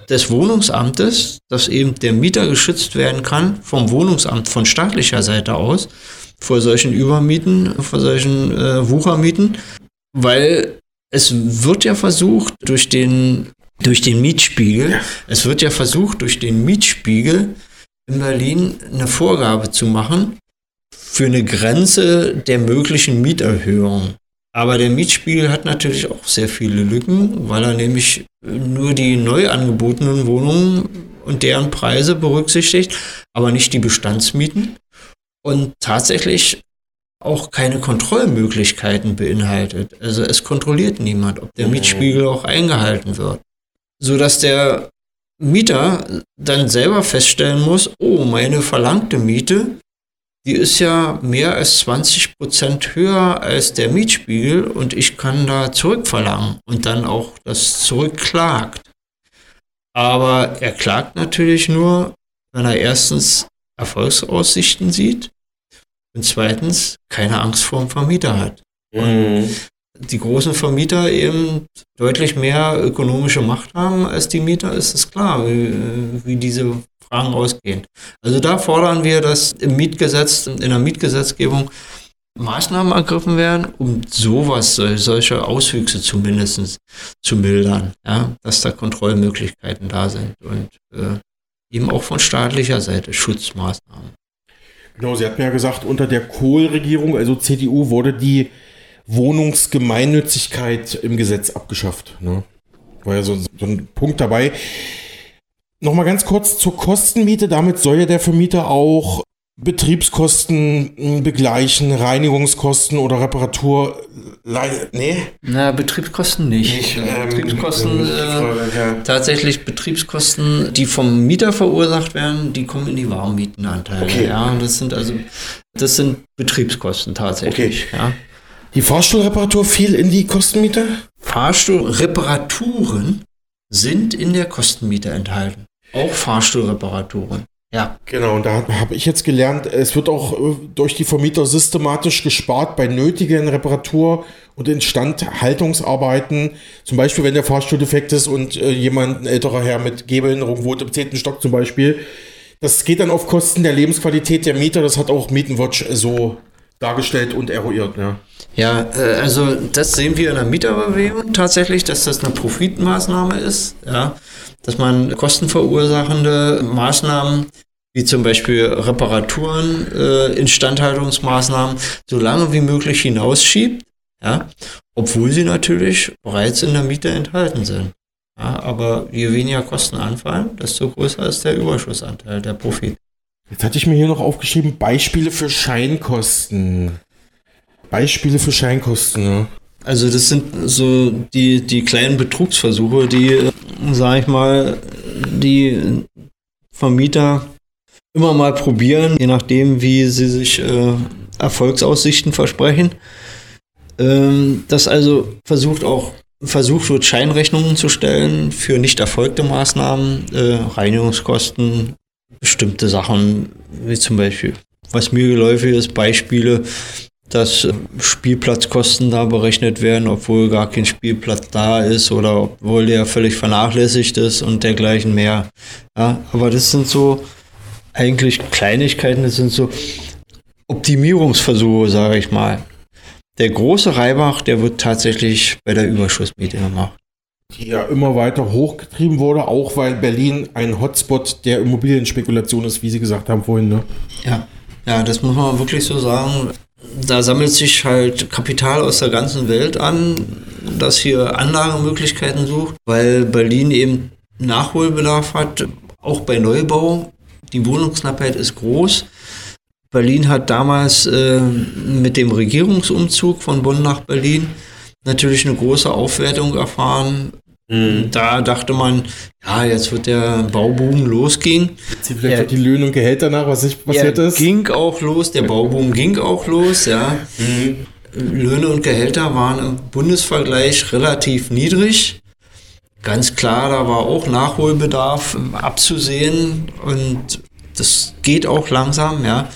des Wohnungsamtes, dass eben der Mieter geschützt werden kann vom Wohnungsamt von staatlicher Seite aus vor solchen Übermieten, vor solchen äh, Wuchermieten, weil es wird ja versucht durch den durch den Mietspiegel, es wird ja versucht durch den Mietspiegel in Berlin eine Vorgabe zu machen, für eine Grenze der möglichen Mieterhöhung. Aber der Mietspiegel hat natürlich auch sehr viele Lücken, weil er nämlich nur die neu angebotenen Wohnungen und deren Preise berücksichtigt, aber nicht die Bestandsmieten und tatsächlich auch keine Kontrollmöglichkeiten beinhaltet. Also es kontrolliert niemand, ob der mhm. Mietspiegel auch eingehalten wird. Sodass der Mieter dann selber feststellen muss, oh, meine verlangte Miete die ist ja mehr als 20 Prozent höher als der Mietspiegel und ich kann da zurückverlangen und dann auch das zurückklagt. Aber er klagt natürlich nur, wenn er erstens Erfolgsaussichten sieht und zweitens keine Angst vor dem Vermieter hat. Mhm. die großen Vermieter eben deutlich mehr ökonomische Macht haben als die Mieter, ist es klar, wie, wie diese Fragen ausgehen. Also da fordern wir, dass im Mietgesetz, in der Mietgesetzgebung Maßnahmen ergriffen werden, um sowas, solche Auswüchse zumindest zu mildern, ja, dass da Kontrollmöglichkeiten da sind und äh, eben auch von staatlicher Seite Schutzmaßnahmen. Genau, Sie hatten ja gesagt, unter der Kohl-Regierung, also CDU, wurde die Wohnungsgemeinnützigkeit im Gesetz abgeschafft. Ne? War ja so, so ein Punkt dabei. Nochmal ganz kurz zur Kostenmiete. Damit soll ja der Vermieter auch Betriebskosten hm, begleichen, Reinigungskosten oder Reparatur. Nee? Na, Betriebskosten nicht. nicht ähm, Betriebskosten, äh, ja. tatsächlich Betriebskosten, die vom Mieter verursacht werden, die kommen in die Warmmietenanteile. Okay. Ja, das sind also, das sind Betriebskosten tatsächlich. Okay. Ja. Die Fahrstuhlreparatur fiel in die Kostenmiete? Fahrstuhlreparaturen sind in der Kostenmiete enthalten. Auch Fahrstuhlreparaturen. Ja. Genau, und da habe ich jetzt gelernt, es wird auch äh, durch die Vermieter systematisch gespart bei nötigen Reparatur- und Instandhaltungsarbeiten. Zum Beispiel, wenn der Fahrstuhl defekt ist und äh, jemand, ein älterer Herr mit Gehbehinderung wohnt im zehnten Stock zum Beispiel. Das geht dann auf Kosten der Lebensqualität der Mieter. Das hat auch Mietenwatch so dargestellt und eruiert. Ja. Ja, äh, also das sehen wir in der Mieterbewegung tatsächlich, dass das eine Profitmaßnahme ist, ja, dass man kostenverursachende Maßnahmen wie zum Beispiel Reparaturen, äh, Instandhaltungsmaßnahmen so lange wie möglich hinausschiebt, ja, obwohl sie natürlich bereits in der Miete enthalten sind. Ja, aber je weniger Kosten anfallen, desto größer ist der Überschussanteil, der Profit. Jetzt hatte ich mir hier noch aufgeschrieben, Beispiele für Scheinkosten. Beispiele für Scheinkosten, ja. Also das sind so die, die kleinen Betrugsversuche, die, sag ich mal, die Vermieter immer mal probieren, je nachdem, wie sie sich äh, Erfolgsaussichten versprechen. Ähm, dass also versucht auch versucht wird, Scheinrechnungen zu stellen für nicht erfolgte Maßnahmen, äh, Reinigungskosten, bestimmte Sachen, wie zum Beispiel, was mir geläufig ist, Beispiele, dass Spielplatzkosten da berechnet werden, obwohl gar kein Spielplatz da ist oder obwohl der völlig vernachlässigt ist und dergleichen mehr. Ja, aber das sind so eigentlich Kleinigkeiten, das sind so Optimierungsversuche, sage ich mal. Der große Reibach, der wird tatsächlich bei der Überschussmiete gemacht. Die ja immer weiter hochgetrieben wurde, auch weil Berlin ein Hotspot der Immobilienspekulation ist, wie Sie gesagt haben vorhin. Ne? Ja. ja, das muss man wirklich so sagen. Da sammelt sich halt Kapital aus der ganzen Welt an, das hier Anlagemöglichkeiten sucht, weil Berlin eben Nachholbedarf hat, auch bei Neubau. Die Wohnungsknappheit ist groß. Berlin hat damals äh, mit dem Regierungsumzug von Bonn nach Berlin natürlich eine große Aufwertung erfahren. Mhm. Da dachte man, ja, jetzt wird der Bauboom losgehen. Vielleicht ja, die Löhne und Gehälter nach, was sich passiert ist. ging auch los, der Bauboom ging auch los, ja. Mhm. Löhne und Gehälter waren im Bundesvergleich relativ niedrig. Ganz klar, da war auch Nachholbedarf abzusehen und das geht auch langsam, ja.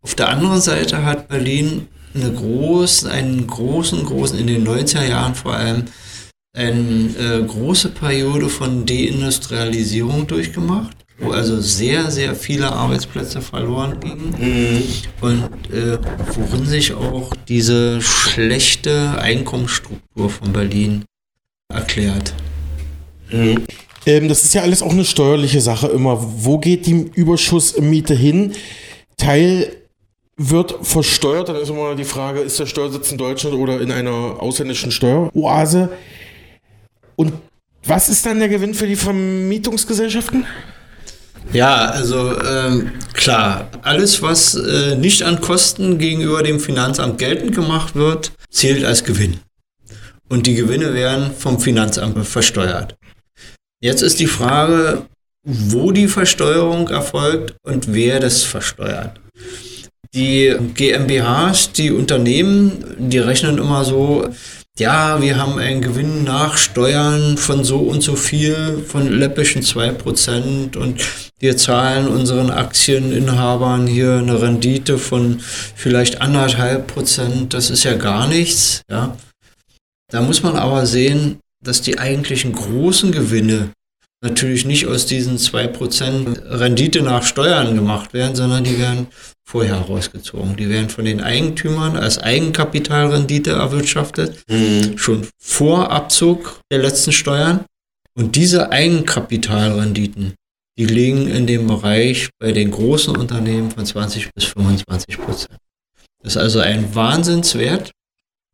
Auf der anderen Seite hat Berlin eine groß, einen großen, großen, in den 90er Jahren vor allem, eine äh, große Periode von Deindustrialisierung durchgemacht, wo also sehr, sehr viele Arbeitsplätze verloren gingen mhm. und äh, worin sich auch diese schlechte Einkommensstruktur von Berlin erklärt. Mhm. Ähm, das ist ja alles auch eine steuerliche Sache immer. Wo geht die Überschussmiete hin? Teil wird versteuert, dann ist immer die Frage, ist der Steuersitz in Deutschland oder in einer ausländischen Steueroase? Und was ist dann der Gewinn für die Vermietungsgesellschaften? Ja, also ähm, klar, alles, was äh, nicht an Kosten gegenüber dem Finanzamt geltend gemacht wird, zählt als Gewinn. Und die Gewinne werden vom Finanzamt versteuert. Jetzt ist die Frage, wo die Versteuerung erfolgt und wer das versteuert. Die GmbHs, die Unternehmen, die rechnen immer so, ja, wir haben einen Gewinn nach Steuern von so und so viel, von läppischen 2% und wir zahlen unseren Aktieninhabern hier eine Rendite von vielleicht anderthalb Prozent. Das ist ja gar nichts, ja. Da muss man aber sehen, dass die eigentlichen großen Gewinne natürlich nicht aus diesen 2% Rendite nach Steuern gemacht werden, sondern die werden vorher rausgezogen. Die werden von den Eigentümern als Eigenkapitalrendite erwirtschaftet, mhm. schon vor Abzug der letzten Steuern. Und diese Eigenkapitalrenditen, die liegen in dem Bereich bei den großen Unternehmen von 20 bis 25 Prozent. Das ist also ein Wahnsinnswert.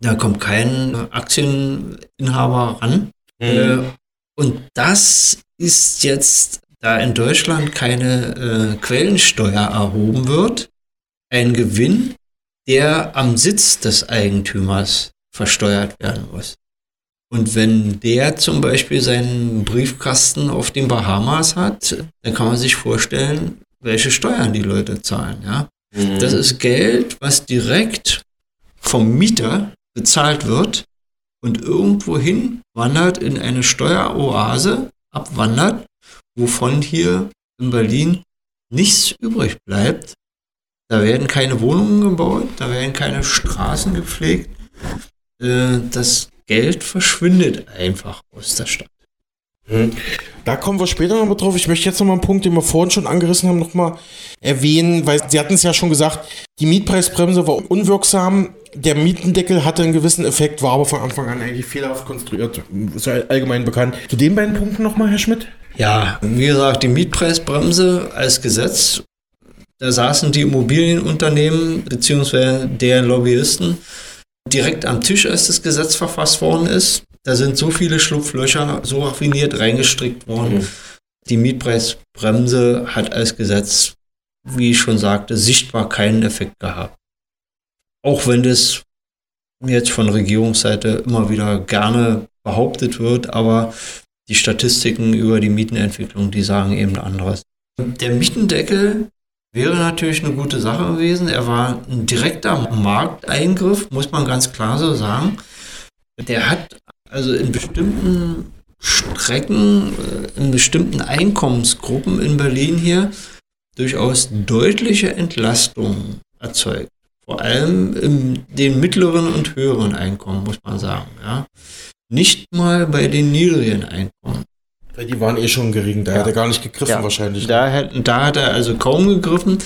Da kommt kein Aktieninhaber ran. Mhm. Äh, und das ist jetzt, da in Deutschland keine äh, Quellensteuer erhoben wird, ein Gewinn, der am Sitz des Eigentümers versteuert werden muss. Und wenn der zum Beispiel seinen Briefkasten auf den Bahamas hat, dann kann man sich vorstellen, welche Steuern die Leute zahlen. Ja? Mhm. Das ist Geld, was direkt vom Mieter bezahlt wird und irgendwohin wandert in eine Steueroase, abwandert, wovon hier in Berlin nichts übrig bleibt. Da werden keine Wohnungen gebaut, da werden keine Straßen gepflegt. Äh, das Geld verschwindet einfach aus der Stadt. Da kommen wir später nochmal drauf. Ich möchte jetzt nochmal einen Punkt, den wir vorhin schon angerissen haben, nochmal erwähnen, weil Sie hatten es ja schon gesagt, die Mietpreisbremse war unwirksam. Der Mietendeckel hatte einen gewissen Effekt, war aber von Anfang an eigentlich fehlerhaft konstruiert. Ist ja allgemein bekannt. Zu den beiden Punkten nochmal, Herr Schmidt? Ja, wie gesagt, die Mietpreisbremse als Gesetz, da saßen die Immobilienunternehmen bzw. deren Lobbyisten direkt am Tisch, als das Gesetz verfasst worden ist. Da sind so viele Schlupflöcher so raffiniert reingestrickt worden. Mhm. Die Mietpreisbremse hat als Gesetz, wie ich schon sagte, sichtbar keinen Effekt gehabt. Auch wenn das jetzt von Regierungsseite immer wieder gerne behauptet wird, aber die Statistiken über die Mietenentwicklung, die sagen eben anderes. Der Mietendeckel wäre natürlich eine gute Sache gewesen. Er war ein direkter Markteingriff, muss man ganz klar so sagen. Der hat also in bestimmten Strecken, äh, in bestimmten Einkommensgruppen in Berlin hier durchaus deutliche Entlastungen erzeugt. Vor allem in den mittleren und höheren Einkommen, muss man sagen. Ja. Nicht mal bei den niedrigen Einkommen. Die waren eh schon gering, da ja. hat er gar nicht gegriffen ja. wahrscheinlich. Da hat, da hat er also kaum gegriffen,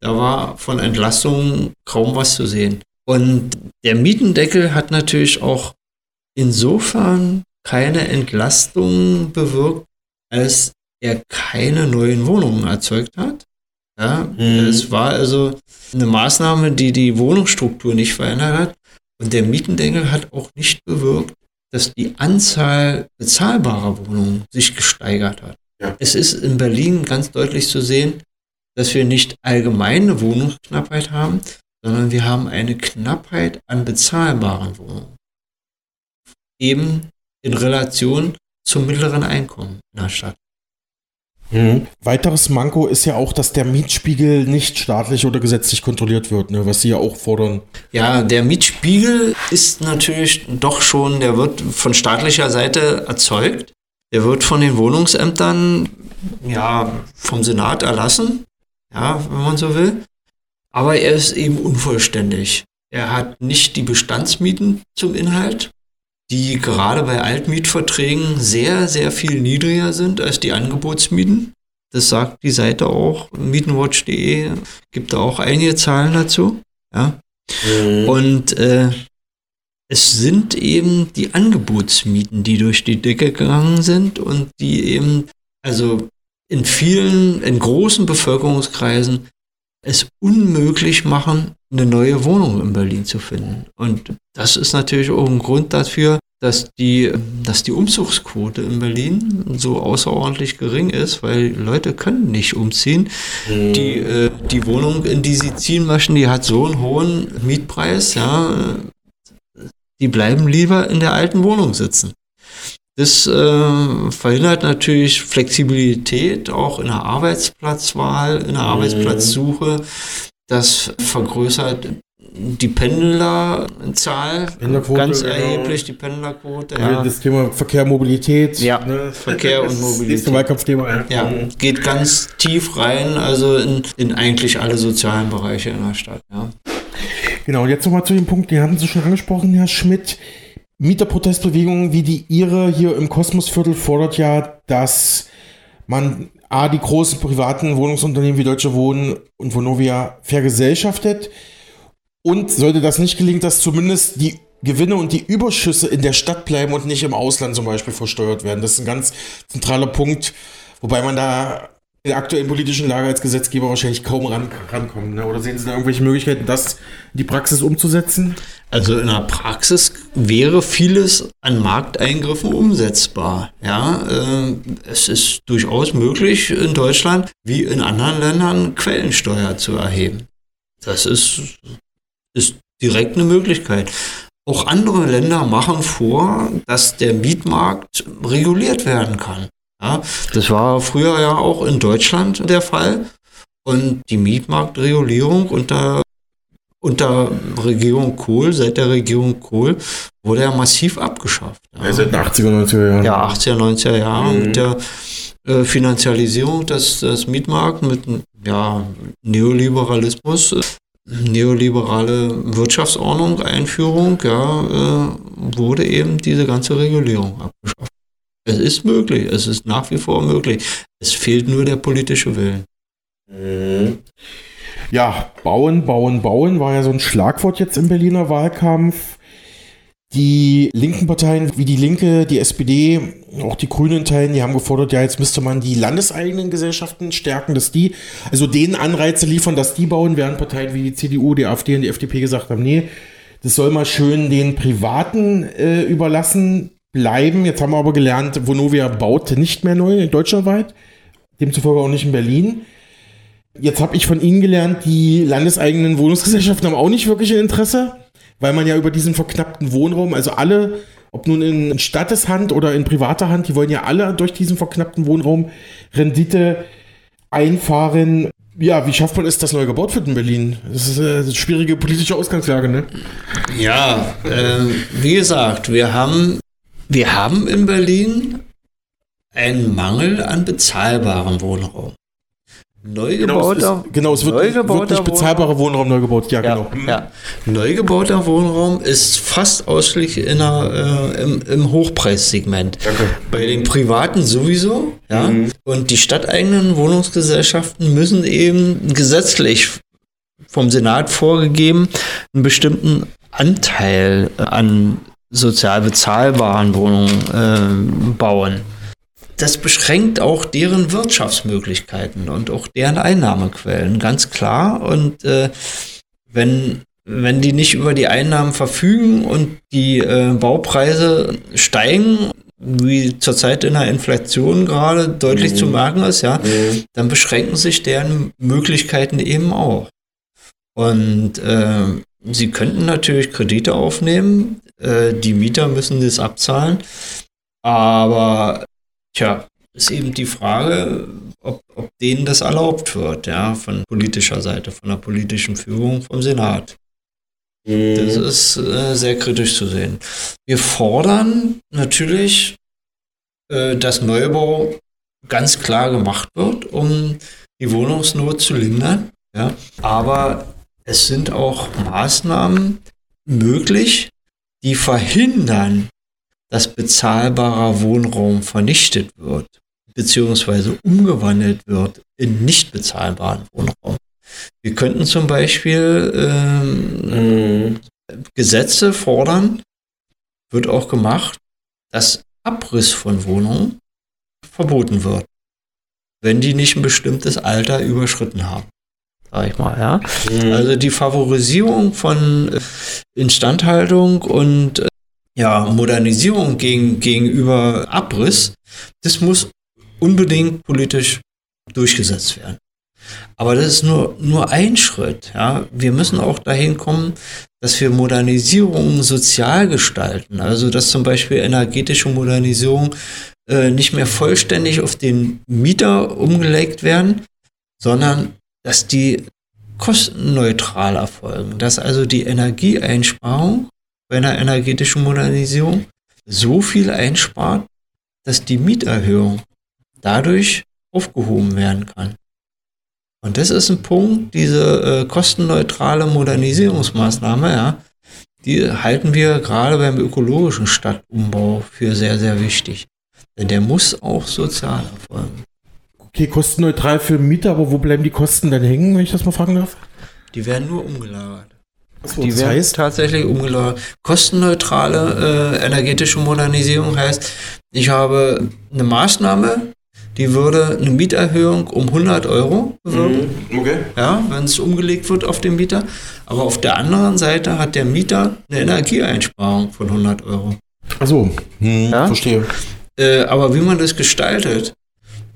da war von Entlastungen kaum was zu sehen. Und der Mietendeckel hat natürlich auch insofern keine Entlastung bewirkt, als er keine neuen Wohnungen erzeugt hat. Ja, mhm. Es war also eine Maßnahme, die die Wohnungsstruktur nicht verändert hat. Und der Mietendeckel hat auch nicht bewirkt, dass die Anzahl bezahlbarer Wohnungen sich gesteigert hat. Ja. Es ist in Berlin ganz deutlich zu sehen, dass wir nicht allgemeine Wohnungsknappheit haben, sondern wir haben eine Knappheit an bezahlbaren Wohnungen. Eben in Relation zum mittleren Einkommen in der Stadt. Mhm. Weiteres Manko ist ja auch, dass der Mietspiegel nicht staatlich oder gesetzlich kontrolliert wird, ne, was Sie ja auch fordern. Ja, der Mietspiegel ist natürlich doch schon, der wird von staatlicher Seite erzeugt. Der wird von den Wohnungsämtern, ja, vom Senat erlassen, ja, wenn man so will. Aber er ist eben unvollständig. Er hat nicht die Bestandsmieten zum Inhalt, die gerade bei Altmietverträgen sehr, sehr viel niedriger sind als die Angebotsmieten. Das sagt die Seite auch. Mietenwatch.de gibt da auch einige Zahlen dazu. Ja. Mhm. Und äh, es sind eben die Angebotsmieten, die durch die Decke gegangen sind und die eben, also in vielen, in großen Bevölkerungskreisen es unmöglich machen, eine neue Wohnung in Berlin zu finden. Und das ist natürlich auch ein Grund dafür, dass die, dass die Umzugsquote in Berlin so außerordentlich gering ist, weil Leute können nicht umziehen. Mhm. Die, äh, die Wohnung, in die sie ziehen möchten, die hat so einen hohen Mietpreis, ja, die bleiben lieber in der alten Wohnung sitzen. Das äh, verhindert natürlich Flexibilität auch in der Arbeitsplatzwahl, in der mhm. Arbeitsplatzsuche. Das vergrößert die Pendlerzahl ganz genau. erheblich, die Pendlerquote. Ja. Das Thema Verkehr, Mobilität. Ja, ne? Verkehr und Mobilität. Nächste Wahlkampfthema. Ja. mhm. geht ganz tief rein, also in, in eigentlich alle sozialen Bereiche in der Stadt. Ja. Genau, jetzt nochmal zu dem Punkt, den hatten Sie schon angesprochen, Herr Schmidt. Mieterprotestbewegungen wie die Ihre hier im Kosmosviertel fordert ja, dass man A, die großen privaten Wohnungsunternehmen wie Deutsche Wohnen und Vonovia vergesellschaftet und sollte das nicht gelingen, dass zumindest die Gewinne und die Überschüsse in der Stadt bleiben und nicht im Ausland zum Beispiel versteuert werden. Das ist ein ganz zentraler Punkt, wobei man da der aktuellen politischen Lage als Gesetzgeber wahrscheinlich kaum ran, rankommen. Ne? Oder sehen Sie da irgendwelche Möglichkeiten, das in die Praxis umzusetzen? Also in der Praxis wäre vieles an Markteingriffen umsetzbar. Ja, äh, es ist durchaus möglich in Deutschland wie in anderen Ländern Quellensteuer zu erheben. Das ist, ist direkt eine Möglichkeit. Auch andere Länder machen vor, dass der Mietmarkt reguliert werden kann. Ja, das war früher ja auch in Deutschland der Fall. Und die Mietmarktregulierung unter, unter Regierung Kohl, seit der Regierung Kohl, wurde ja massiv abgeschafft. Ja. Ja, seit den 80er, 90er Jahren. Ja, 80er, 90er Jahren mhm. mit der äh, Finanzialisierung des, des Mietmarkts, mit ja, Neoliberalismus, neoliberale Wirtschaftsordnung, Einführung, ja, äh, wurde eben diese ganze Regulierung abgeschafft. Es ist möglich, es ist nach wie vor möglich. Es fehlt nur der politische Willen. Mhm. Ja, bauen, bauen, bauen war ja so ein Schlagwort jetzt im Berliner Wahlkampf. Die linken Parteien wie die Linke, die SPD, auch die Grünen Teilen, die haben gefordert, ja, jetzt müsste man die landeseigenen Gesellschaften stärken, dass die, also denen Anreize liefern, dass die bauen, während Parteien wie die CDU, die AfD und die FDP gesagt haben, nee, das soll mal schön den Privaten äh, überlassen, bleiben. Jetzt haben wir aber gelernt, Vonovia baut nicht mehr neu deutschlandweit, demzufolge auch nicht in Berlin. Jetzt habe ich von Ihnen gelernt, die landeseigenen Wohnungsgesellschaften haben auch nicht wirklich ein Interesse, weil man ja über diesen verknappten Wohnraum, also alle, ob nun in Statteshand oder in privater Hand, die wollen ja alle durch diesen verknappten Wohnraum Rendite einfahren. Ja, wie schafft man es, das neu gebaut wird in Berlin? Das ist eine schwierige politische Ausgangslage, ne? Ja, äh, wie gesagt, wir haben, wir haben in Berlin einen Mangel an bezahlbarem Wohnraum. Neu gebauter, genau, es, genau, es wird wirklich bezahlbarer Wohnraum neu gebaut. Ja, ja, genau. Ja. Neu gebauter Wohnraum ist fast ausschließlich in der, äh, im, im Hochpreissegment. Danke. Bei den Privaten sowieso. Ja. Mhm. Und die stadteigenen Wohnungsgesellschaften müssen eben gesetzlich vom Senat vorgegeben einen bestimmten Anteil an sozial bezahlbaren Wohnungen äh, bauen das beschränkt auch deren Wirtschaftsmöglichkeiten und auch deren Einnahmequellen, ganz klar. Und äh, wenn, wenn die nicht über die Einnahmen verfügen und die äh, Baupreise steigen, wie zurzeit in der Inflation gerade deutlich mhm. zu merken ist, ja, mhm. dann beschränken sich deren Möglichkeiten eben auch. Und äh, sie könnten natürlich Kredite aufnehmen, äh, die Mieter müssen das abzahlen, aber Tja, ist eben die Frage, ob, ob denen das erlaubt wird, ja, von politischer Seite, von der politischen Führung, vom Senat. Mhm. Das ist äh, sehr kritisch zu sehen. Wir fordern natürlich, äh, dass Neubau ganz klar gemacht wird, um die Wohnungsnot zu lindern. Ja. Aber es sind auch Maßnahmen möglich, die verhindern, dass bezahlbarer Wohnraum vernichtet wird, beziehungsweise umgewandelt wird in nicht bezahlbaren Wohnraum. Wir könnten zum Beispiel ähm, mhm. Gesetze fordern, wird auch gemacht, dass Abriss von Wohnungen verboten wird, wenn die nicht ein bestimmtes Alter überschritten haben. Sag ich mal, ja. Mhm. Also die Favorisierung von Instandhaltung und ja, Modernisierung gegen, gegenüber Abriss, das muss unbedingt politisch durchgesetzt werden. Aber das ist nur, nur ein Schritt. Ja. Wir müssen auch dahin kommen, dass wir Modernisierung sozial gestalten. Also, dass zum Beispiel energetische Modernisierung äh, nicht mehr vollständig auf den Mieter umgelegt werden, sondern dass die kostenneutral erfolgen. Dass also die Energieeinsparung bei einer energetischen Modernisierung so viel einspart, dass die Mieterhöhung dadurch aufgehoben werden kann. Und das ist ein Punkt, diese äh, kostenneutrale Modernisierungsmaßnahme, ja, die halten wir gerade beim ökologischen Stadtumbau für sehr, sehr wichtig. Denn der muss auch sozial erfolgen. Okay, kostenneutral für Mieter, aber wo bleiben die Kosten dann hängen, wenn ich das mal fragen darf? Die werden nur umgelagert. So, die werden heißt? tatsächlich umgelagert. Kostenneutrale äh, energetische Modernisierung heißt, ich habe eine Maßnahme, die würde eine Mieterhöhung um 100 Euro bewirken. Mhm, okay. Ja, wenn es umgelegt wird auf den Mieter. Aber auf der anderen Seite hat der Mieter eine Energieeinsparung von 100 Euro. Achso, hm, ja? verstehe. Äh, aber wie man das gestaltet,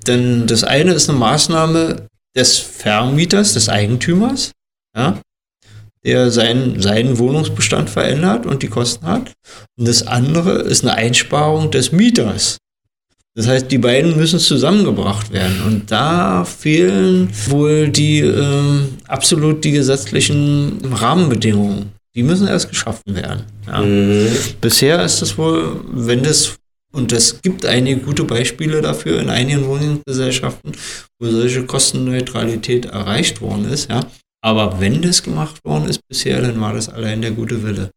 denn das eine ist eine Maßnahme des Vermieters, des Eigentümers. Ja, der seinen, seinen Wohnungsbestand verändert und die Kosten hat. Und das andere ist eine Einsparung des Mieters. Das heißt, die beiden müssen zusammengebracht werden. Und da fehlen wohl die äh, absolut die gesetzlichen Rahmenbedingungen. Die müssen erst geschaffen werden. Ja. Mhm. Bisher ist es wohl, wenn das, und es gibt einige gute Beispiele dafür in einigen Wohnungsgesellschaften, wo solche Kostenneutralität erreicht worden ist, ja, aber wenn das gemacht worden ist bisher, dann war das allein der gute Wille.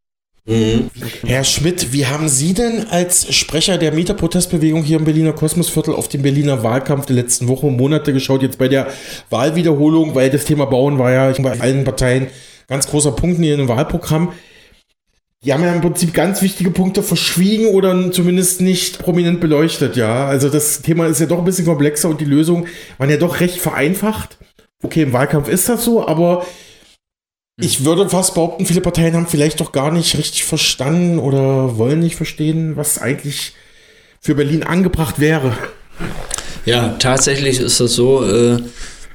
Mhm. Herr Schmidt, wie haben Sie denn als Sprecher der Mieterprotestbewegung hier im Berliner Kosmosviertel auf den Berliner Wahlkampf der letzten Wochen und Monate geschaut, jetzt bei der Wahlwiederholung, weil das Thema Bauen war ja bei allen Parteien ganz großer Punkt in ihrem Wahlprogramm. Die haben ja im Prinzip ganz wichtige Punkte verschwiegen oder zumindest nicht prominent beleuchtet, ja. Also das Thema ist ja doch ein bisschen komplexer und die Lösungen waren ja doch recht vereinfacht okay, im Wahlkampf ist das so, aber Ich würde fast behaupten, viele Parteien haben vielleicht doch gar nicht richtig verstanden oder wollen nicht verstehen, was eigentlich für Berlin angebracht wäre. Ja, tatsächlich ist es so, äh,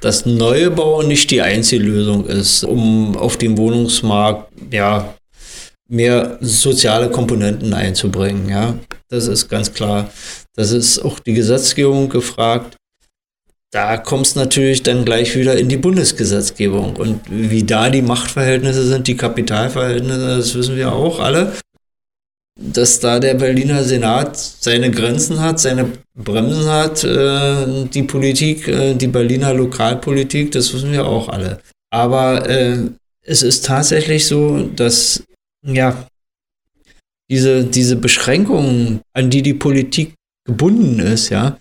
dass Neubau nicht die einzige Lösung ist, um auf dem Wohnungsmarkt ja, mehr soziale Komponenten einzubringen. Ja, das ist ganz klar. Das ist auch die Gesetzgebung gefragt. Da kommt es natürlich dann gleich wieder in die Bundesgesetzgebung. Und wie da die Machtverhältnisse sind, die Kapitalverhältnisse, das wissen wir auch alle dass da der Berliner Senat seine Grenzen hat, seine Bremsen hat, äh, die Politik, äh, die Berliner Lokalpolitik, das wissen wir auch alle. Aber äh, es ist tatsächlich so, dass ja diese, diese Beschränkungen, an die die Politik gebunden ist, ja,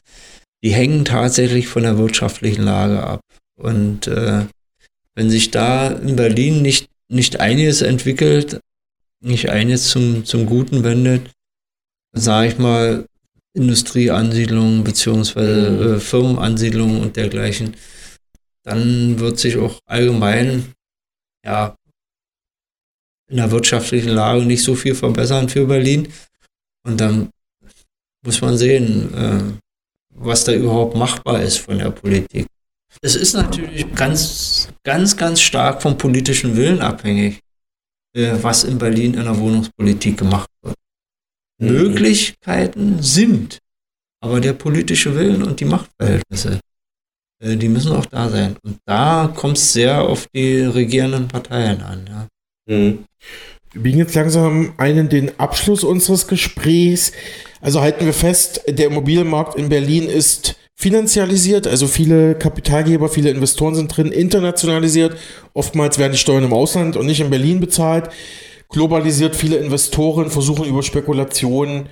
die hängen tatsächlich von der wirtschaftlichen Lage ab. Und äh, wenn sich da in Berlin nicht, nicht einiges entwickelt, nicht eines zum, zum Guten wendet, sage ich mal, Industrieansiedlungen beziehungsweise mhm. äh, Firmenansiedlungen und dergleichen, dann wird sich auch allgemein ja in der wirtschaftlichen Lage nicht so viel verbessern für Berlin. Und dann muss man sehen, äh, was da überhaupt machbar ist von der Politik. Es ist natürlich ganz, ganz, ganz stark vom politischen Willen abhängig äh, was in Berlin in der Wohnungspolitik gemacht wird. Mhm. Möglichkeiten sind, aber der politische Willen und die Machtverhältnisse, äh, die müssen auch da sein. Und da kommt es sehr auf die regierenden Parteien an. Ja. Mhm. Wir biegen jetzt langsam einen den Abschluss unseres Gesprächs. Also halten wir fest, der Immobilienmarkt in Berlin ist finanzialisiert, also viele Kapitalgeber, viele Investoren sind drin, internationalisiert. Oftmals werden die Steuern im Ausland und nicht in Berlin bezahlt. Globalisiert, viele Investoren versuchen über Spekulationen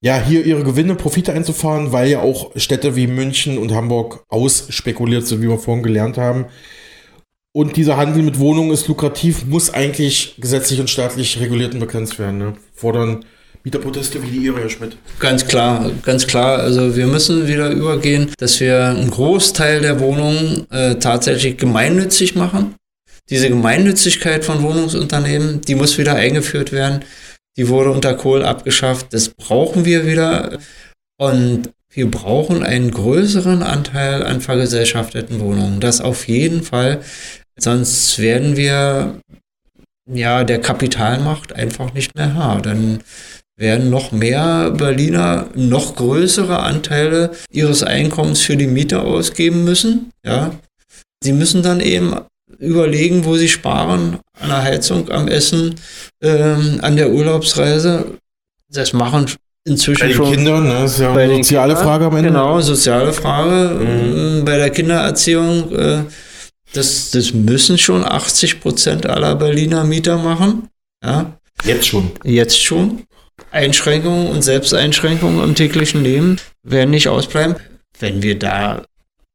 ja hier ihre Gewinne, Profite einzufahren, weil ja auch Städte wie München und Hamburg ausspekuliert sind, wie wir vorhin gelernt haben. Und dieser Handel mit Wohnungen ist lukrativ, muss eigentlich gesetzlich und staatlich reguliert und begrenzt werden. Ne? Fordern Mieterproteste wie die Ihre, Herr Schmidt? Ganz klar, ganz klar. Also wir müssen wieder übergehen, dass wir einen Großteil der Wohnungen äh, tatsächlich gemeinnützig machen. Diese Gemeinnützigkeit von Wohnungsunternehmen, die muss wieder eingeführt werden. Die wurde unter Kohl abgeschafft. Das brauchen wir wieder. Und wir brauchen einen größeren Anteil an vergesellschafteten Wohnungen. Das auf jeden Fall. Sonst werden wir ja der Kapitalmacht einfach nicht mehr Herr. Dann werden noch mehr Berliner noch größere Anteile ihres Einkommens für die Miete ausgeben müssen. Ja. Sie müssen dann eben überlegen, wo sie sparen, an der Heizung, am Essen, ähm, an der Urlaubsreise. Das machen inzwischen bei den schon. Kindern, ne? das ist ja eine soziale Kindern, Frage am Ende. Genau, soziale Frage. Mhm. Bei der Kindererziehung, äh, das, das müssen schon 80 Prozent aller Berliner Mieter machen. Ja. Jetzt schon. Jetzt schon. Einschränkungen und Selbsteinschränkungen im täglichen Leben werden nicht ausbleiben. Wenn wir da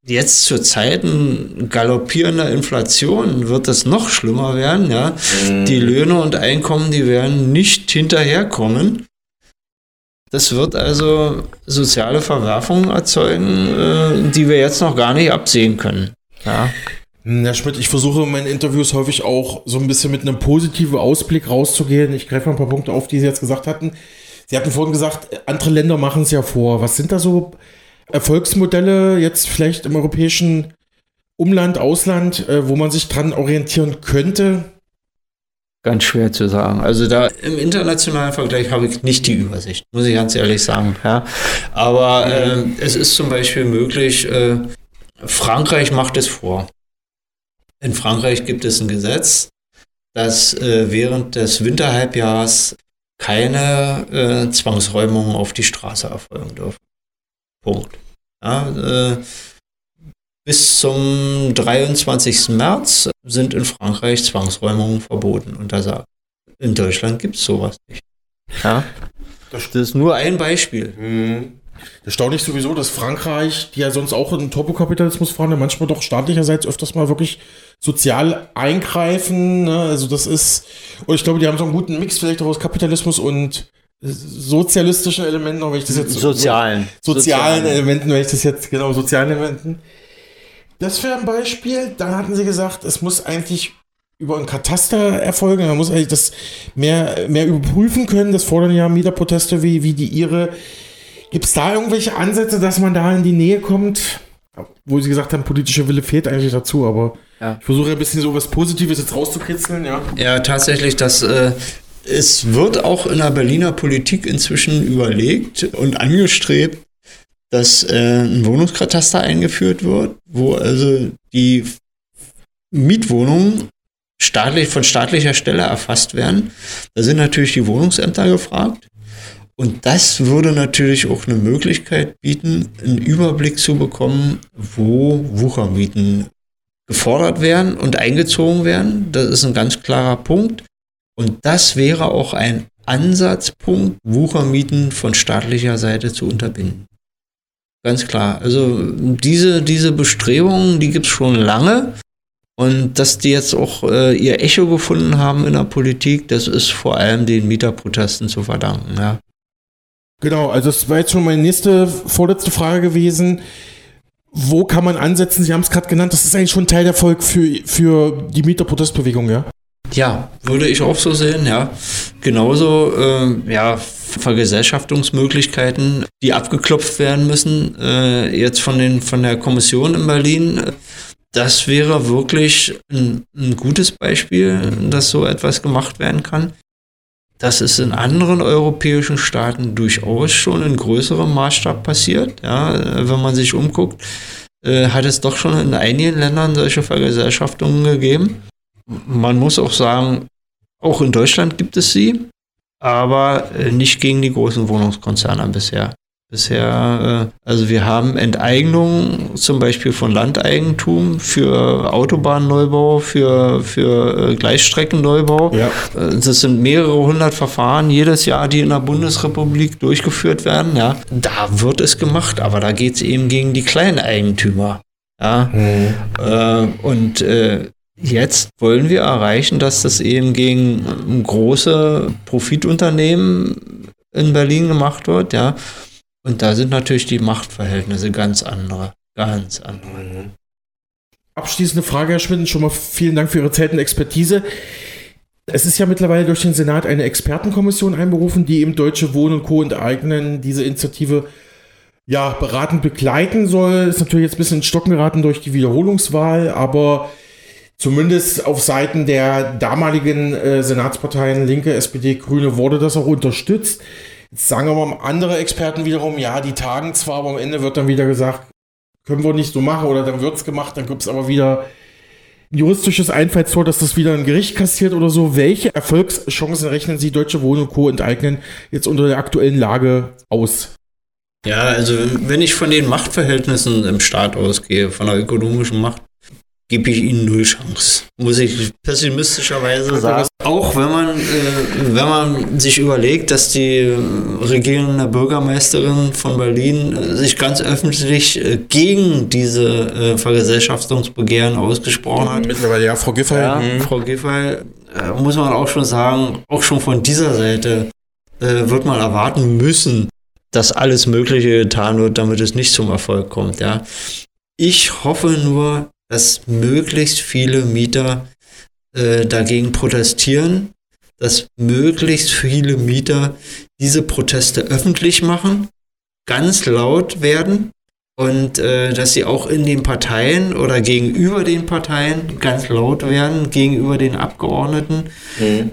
jetzt zu Zeiten galoppierender Inflation wird es noch schlimmer werden. Ja? Mhm. Die Löhne und Einkommen, die werden nicht hinterherkommen. Das wird also soziale Verwerfungen erzeugen, äh, die wir jetzt noch gar nicht absehen können. Ja. Herr Schmidt, ich versuche in meinen Interviews häufig auch so ein bisschen mit einem positiven Ausblick rauszugehen. Ich greife mal ein paar Punkte auf, die Sie jetzt gesagt hatten. Sie hatten vorhin gesagt, andere Länder machen es ja vor. Was sind da so Erfolgsmodelle jetzt vielleicht im europäischen Umland, Ausland, äh, wo man sich dran orientieren könnte? Ganz schwer zu sagen. Also da im internationalen Vergleich habe ich nicht die Übersicht, muss ich ganz ehrlich sagen. Ja. Aber äh, es ist zum Beispiel möglich, äh, Frankreich macht es vor. In Frankreich gibt es ein Gesetz, dass äh, während des Winterhalbjahres keine äh, Zwangsräumungen auf die Straße erfolgen dürfen. Punkt. Ja, äh, bis zum 23. März sind in Frankreich Zwangsräumungen verboten, untersagt. In Deutschland gibt es sowas nicht. Ja? Das ist nur ein Beispiel. Mhm. Erstaunlich sowieso, dass Frankreich, die ja sonst auch in Turbokapitalismus fahren, ja manchmal doch staatlicherseits öfters mal wirklich sozial eingreifen. Ne? Also das ist, und ich glaube, die haben so einen guten Mix vielleicht auch aus Kapitalismus und sozialistischen Elementen, wenn ich das jetzt sozialen sozialen, sozialen Elementen, wenn ich das jetzt genau sozialen Elementen. Das wäre ein Beispiel. Dann hatten sie gesagt, es muss eigentlich über einen Kataster erfolgen. Man muss eigentlich das mehr, mehr überprüfen können. Das fordern ja Mieterproteste wie, wie die ihre. Gibt es da irgendwelche Ansätze, dass man da in die Nähe kommt? Wo Sie gesagt haben, politischer Wille fehlt eigentlich dazu, aber ja. ich versuche ein bisschen so was Positives jetzt rauszukitzeln, ja. Ja, tatsächlich, das, äh, es wird auch in der Berliner Politik inzwischen überlegt und angestrebt, dass äh, ein Wohnungskataster eingeführt wird, wo also die Mietwohnungen staatlich, von staatlicher Stelle erfasst werden. Da sind natürlich die Wohnungsämter gefragt. Und das würde natürlich auch eine Möglichkeit bieten, einen Überblick zu bekommen, wo Wuchermieten gefordert werden und eingezogen werden. Das ist ein ganz klarer Punkt. Und das wäre auch ein Ansatzpunkt, Wuchermieten von staatlicher Seite zu unterbinden. Ganz klar. Also diese, diese Bestrebungen, die gibt es schon lange. Und dass die jetzt auch äh, ihr Echo gefunden haben in der Politik, das ist vor allem den Mieterprotesten zu verdanken. Ja. Genau, also das war jetzt schon meine nächste, vorletzte Frage gewesen. Wo kann man ansetzen? Sie haben es gerade genannt, das ist eigentlich schon Teil der Erfolg für, für die Mieterprotestbewegung, ja? Ja, würde ich auch so sehen, ja. Genauso, äh, ja, Vergesellschaftungsmöglichkeiten, die abgeklopft werden müssen, äh, jetzt von, den, von der Kommission in Berlin. Das wäre wirklich ein, ein gutes Beispiel, dass so etwas gemacht werden kann. Das ist in anderen europäischen Staaten durchaus schon in größerem Maßstab passiert. Ja, wenn man sich umguckt, äh, hat es doch schon in einigen Ländern solche Vergesellschaftungen gegeben. Man muss auch sagen, auch in Deutschland gibt es sie, aber äh, nicht gegen die großen Wohnungskonzerne bisher. Bisher, äh, also wir haben Enteignungen zum Beispiel von Landeigentum für Autobahnneubau, für, für äh, Gleisstreckenneubau. Ja. Äh, das sind mehrere hundert Verfahren jedes Jahr, die in der Bundesrepublik durchgeführt werden. Ja. Da wird es gemacht, aber da geht es eben gegen die Kleineigentümer. Ja. Mhm. Äh, und äh, Jetzt wollen wir erreichen, dass das eben gegen große Profitunternehmen in Berlin gemacht wird, ja. Und da sind natürlich die Machtverhältnisse ganz andere. Ganz andere. Mhm. Abschließende Frage, Herr Schmidt, schon mal vielen Dank für Ihre Zeit und Expertise. Es ist ja mittlerweile durch den Senat eine Expertenkommission einberufen, die eben Deutsche Wohnen und Co. enteignen, diese Initiative ja beratend begleiten soll. Ist natürlich jetzt ein bisschen in Stocken geraten durch die Wiederholungswahl, aber zumindest auf Seiten der damaligen äh, Senatsparteien Linke, SPD, Grüne wurde das auch unterstützt. Sagen aber andere Experten wiederum, ja, die tagen zwar, aber am Ende wird dann wieder gesagt, können wir nicht so machen oder dann wird es gemacht, dann gibt es aber wieder ein juristisches Einfallstor, dass das wieder ein Gericht kassiert oder so. Welche Erfolgschancen rechnen Sie Deutsche Wohnen und Co. enteignen jetzt unter der aktuellen Lage aus? Ja, also wenn ich von den Machtverhältnissen im Staat ausgehe, von der ökonomischen Macht, gebe ich ihnen null Chance. Muss ich pessimistischerweise sagen. Auch wenn man, äh, wenn man sich überlegt, dass die regierende Bürgermeisterin von Berlin äh, sich ganz öffentlich äh, gegen diese äh, Vergesellschaftungsbegehren ausgesprochen hat. Mittlerweile ja, Frau Giffey. Ja, mhm. Frau Giffey, äh, muss man auch schon sagen, auch schon von dieser Seite äh, wird man erwarten müssen, dass alles Mögliche getan wird, damit es nicht zum Erfolg kommt. Ja. Ich hoffe nur, dass möglichst viele Mieter äh, dagegen protestieren, dass möglichst viele Mieter diese Proteste öffentlich machen, ganz laut werden und äh, dass sie auch in den Parteien oder gegenüber den Parteien ganz laut werden, gegenüber den Abgeordneten. Mhm.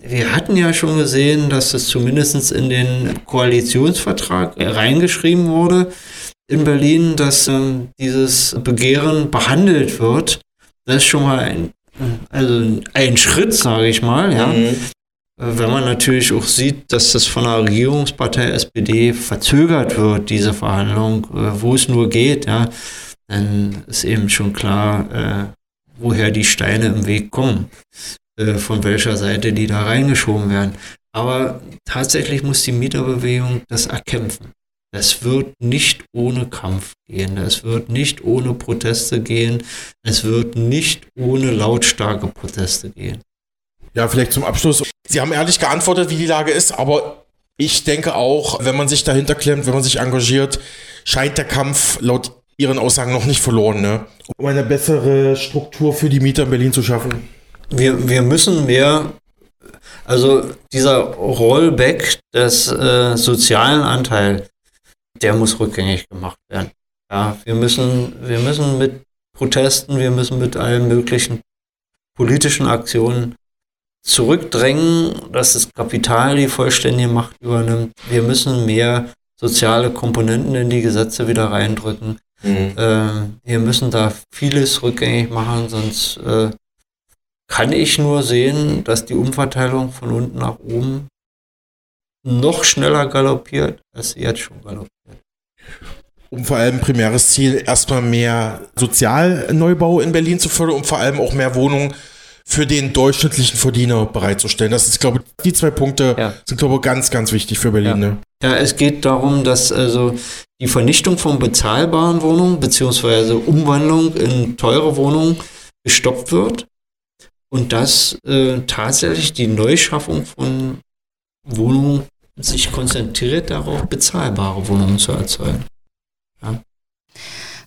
Wir hatten ja schon gesehen, dass es zumindest in den Koalitionsvertrag reingeschrieben wurde, in Berlin, dass ähm, dieses Begehren behandelt wird. Das ist schon mal ein, also ein Schritt, sage ich mal, ja. Mhm. Äh, wenn man natürlich auch sieht, dass das von der Regierungspartei SPD verzögert wird, diese Verhandlung, äh, wo es nur geht, ja, dann ist eben schon klar, äh, woher die Steine im Weg kommen, äh, von welcher Seite die da reingeschoben werden. Aber tatsächlich muss die Mieterbewegung das erkämpfen. Es wird nicht ohne Kampf gehen. Es wird nicht ohne Proteste gehen. Es wird nicht ohne lautstarke Proteste gehen. Ja, vielleicht zum Abschluss. Sie haben ehrlich geantwortet, wie die Lage ist, aber ich denke auch, wenn man sich dahinter klemmt, wenn man sich engagiert, scheint der Kampf laut Ihren Aussagen noch nicht verloren, ne? um eine bessere Struktur für die Mieter in Berlin zu schaffen. wir, wir müssen mehr, also dieser Rollback des äh, sozialen Anteil, der muss rückgängig gemacht werden. Ja, wir müssen, wir müssen mit Protesten, wir müssen mit allen möglichen politischen Aktionen zurückdrängen, dass das Kapital die vollständige Macht übernimmt. Wir müssen mehr soziale Komponenten in die Gesetze wieder reindrücken. Mhm. Äh, wir müssen da vieles rückgängig machen, sonst äh, kann ich nur sehen, dass die Umverteilung von unten nach oben noch schneller galoppiert, als sie jetzt schon galoppiert. Um vor allem primäres Ziel, erstmal mehr Sozialneubau in Berlin zu fördern und vor allem auch mehr Wohnungen für den durchschnittlichen Verdiener bereitzustellen. Das ist, glaube ich, die zwei Punkte ja. sind, glaube ich, ganz, ganz wichtig für Berlin. Ja. Ne? ja, es geht darum, dass also die Vernichtung von bezahlbaren Wohnungen beziehungsweise Umwandlung in teure Wohnungen gestoppt wird und dass äh, tatsächlich die Neuschaffung von Wohnungen sich konzentriert darauf, bezahlbare Wohnungen zu erzeugen. Ja.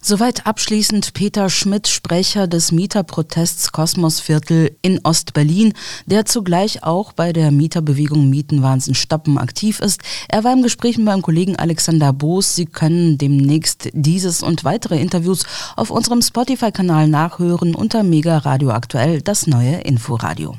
Soweit abschließend Peter Schmidt, Sprecher des Mieterprotests Kosmosviertel in Ostberlin, der zugleich auch bei der Mieterbewegung Mietenwahnsinn stoppen aktiv ist. Er war im Gespräch mit meinem Kollegen Alexander Boos. Sie können demnächst dieses und weitere Interviews auf unserem Spotify-Kanal nachhören unter Mega Radio Aktuell, das neue Inforadio.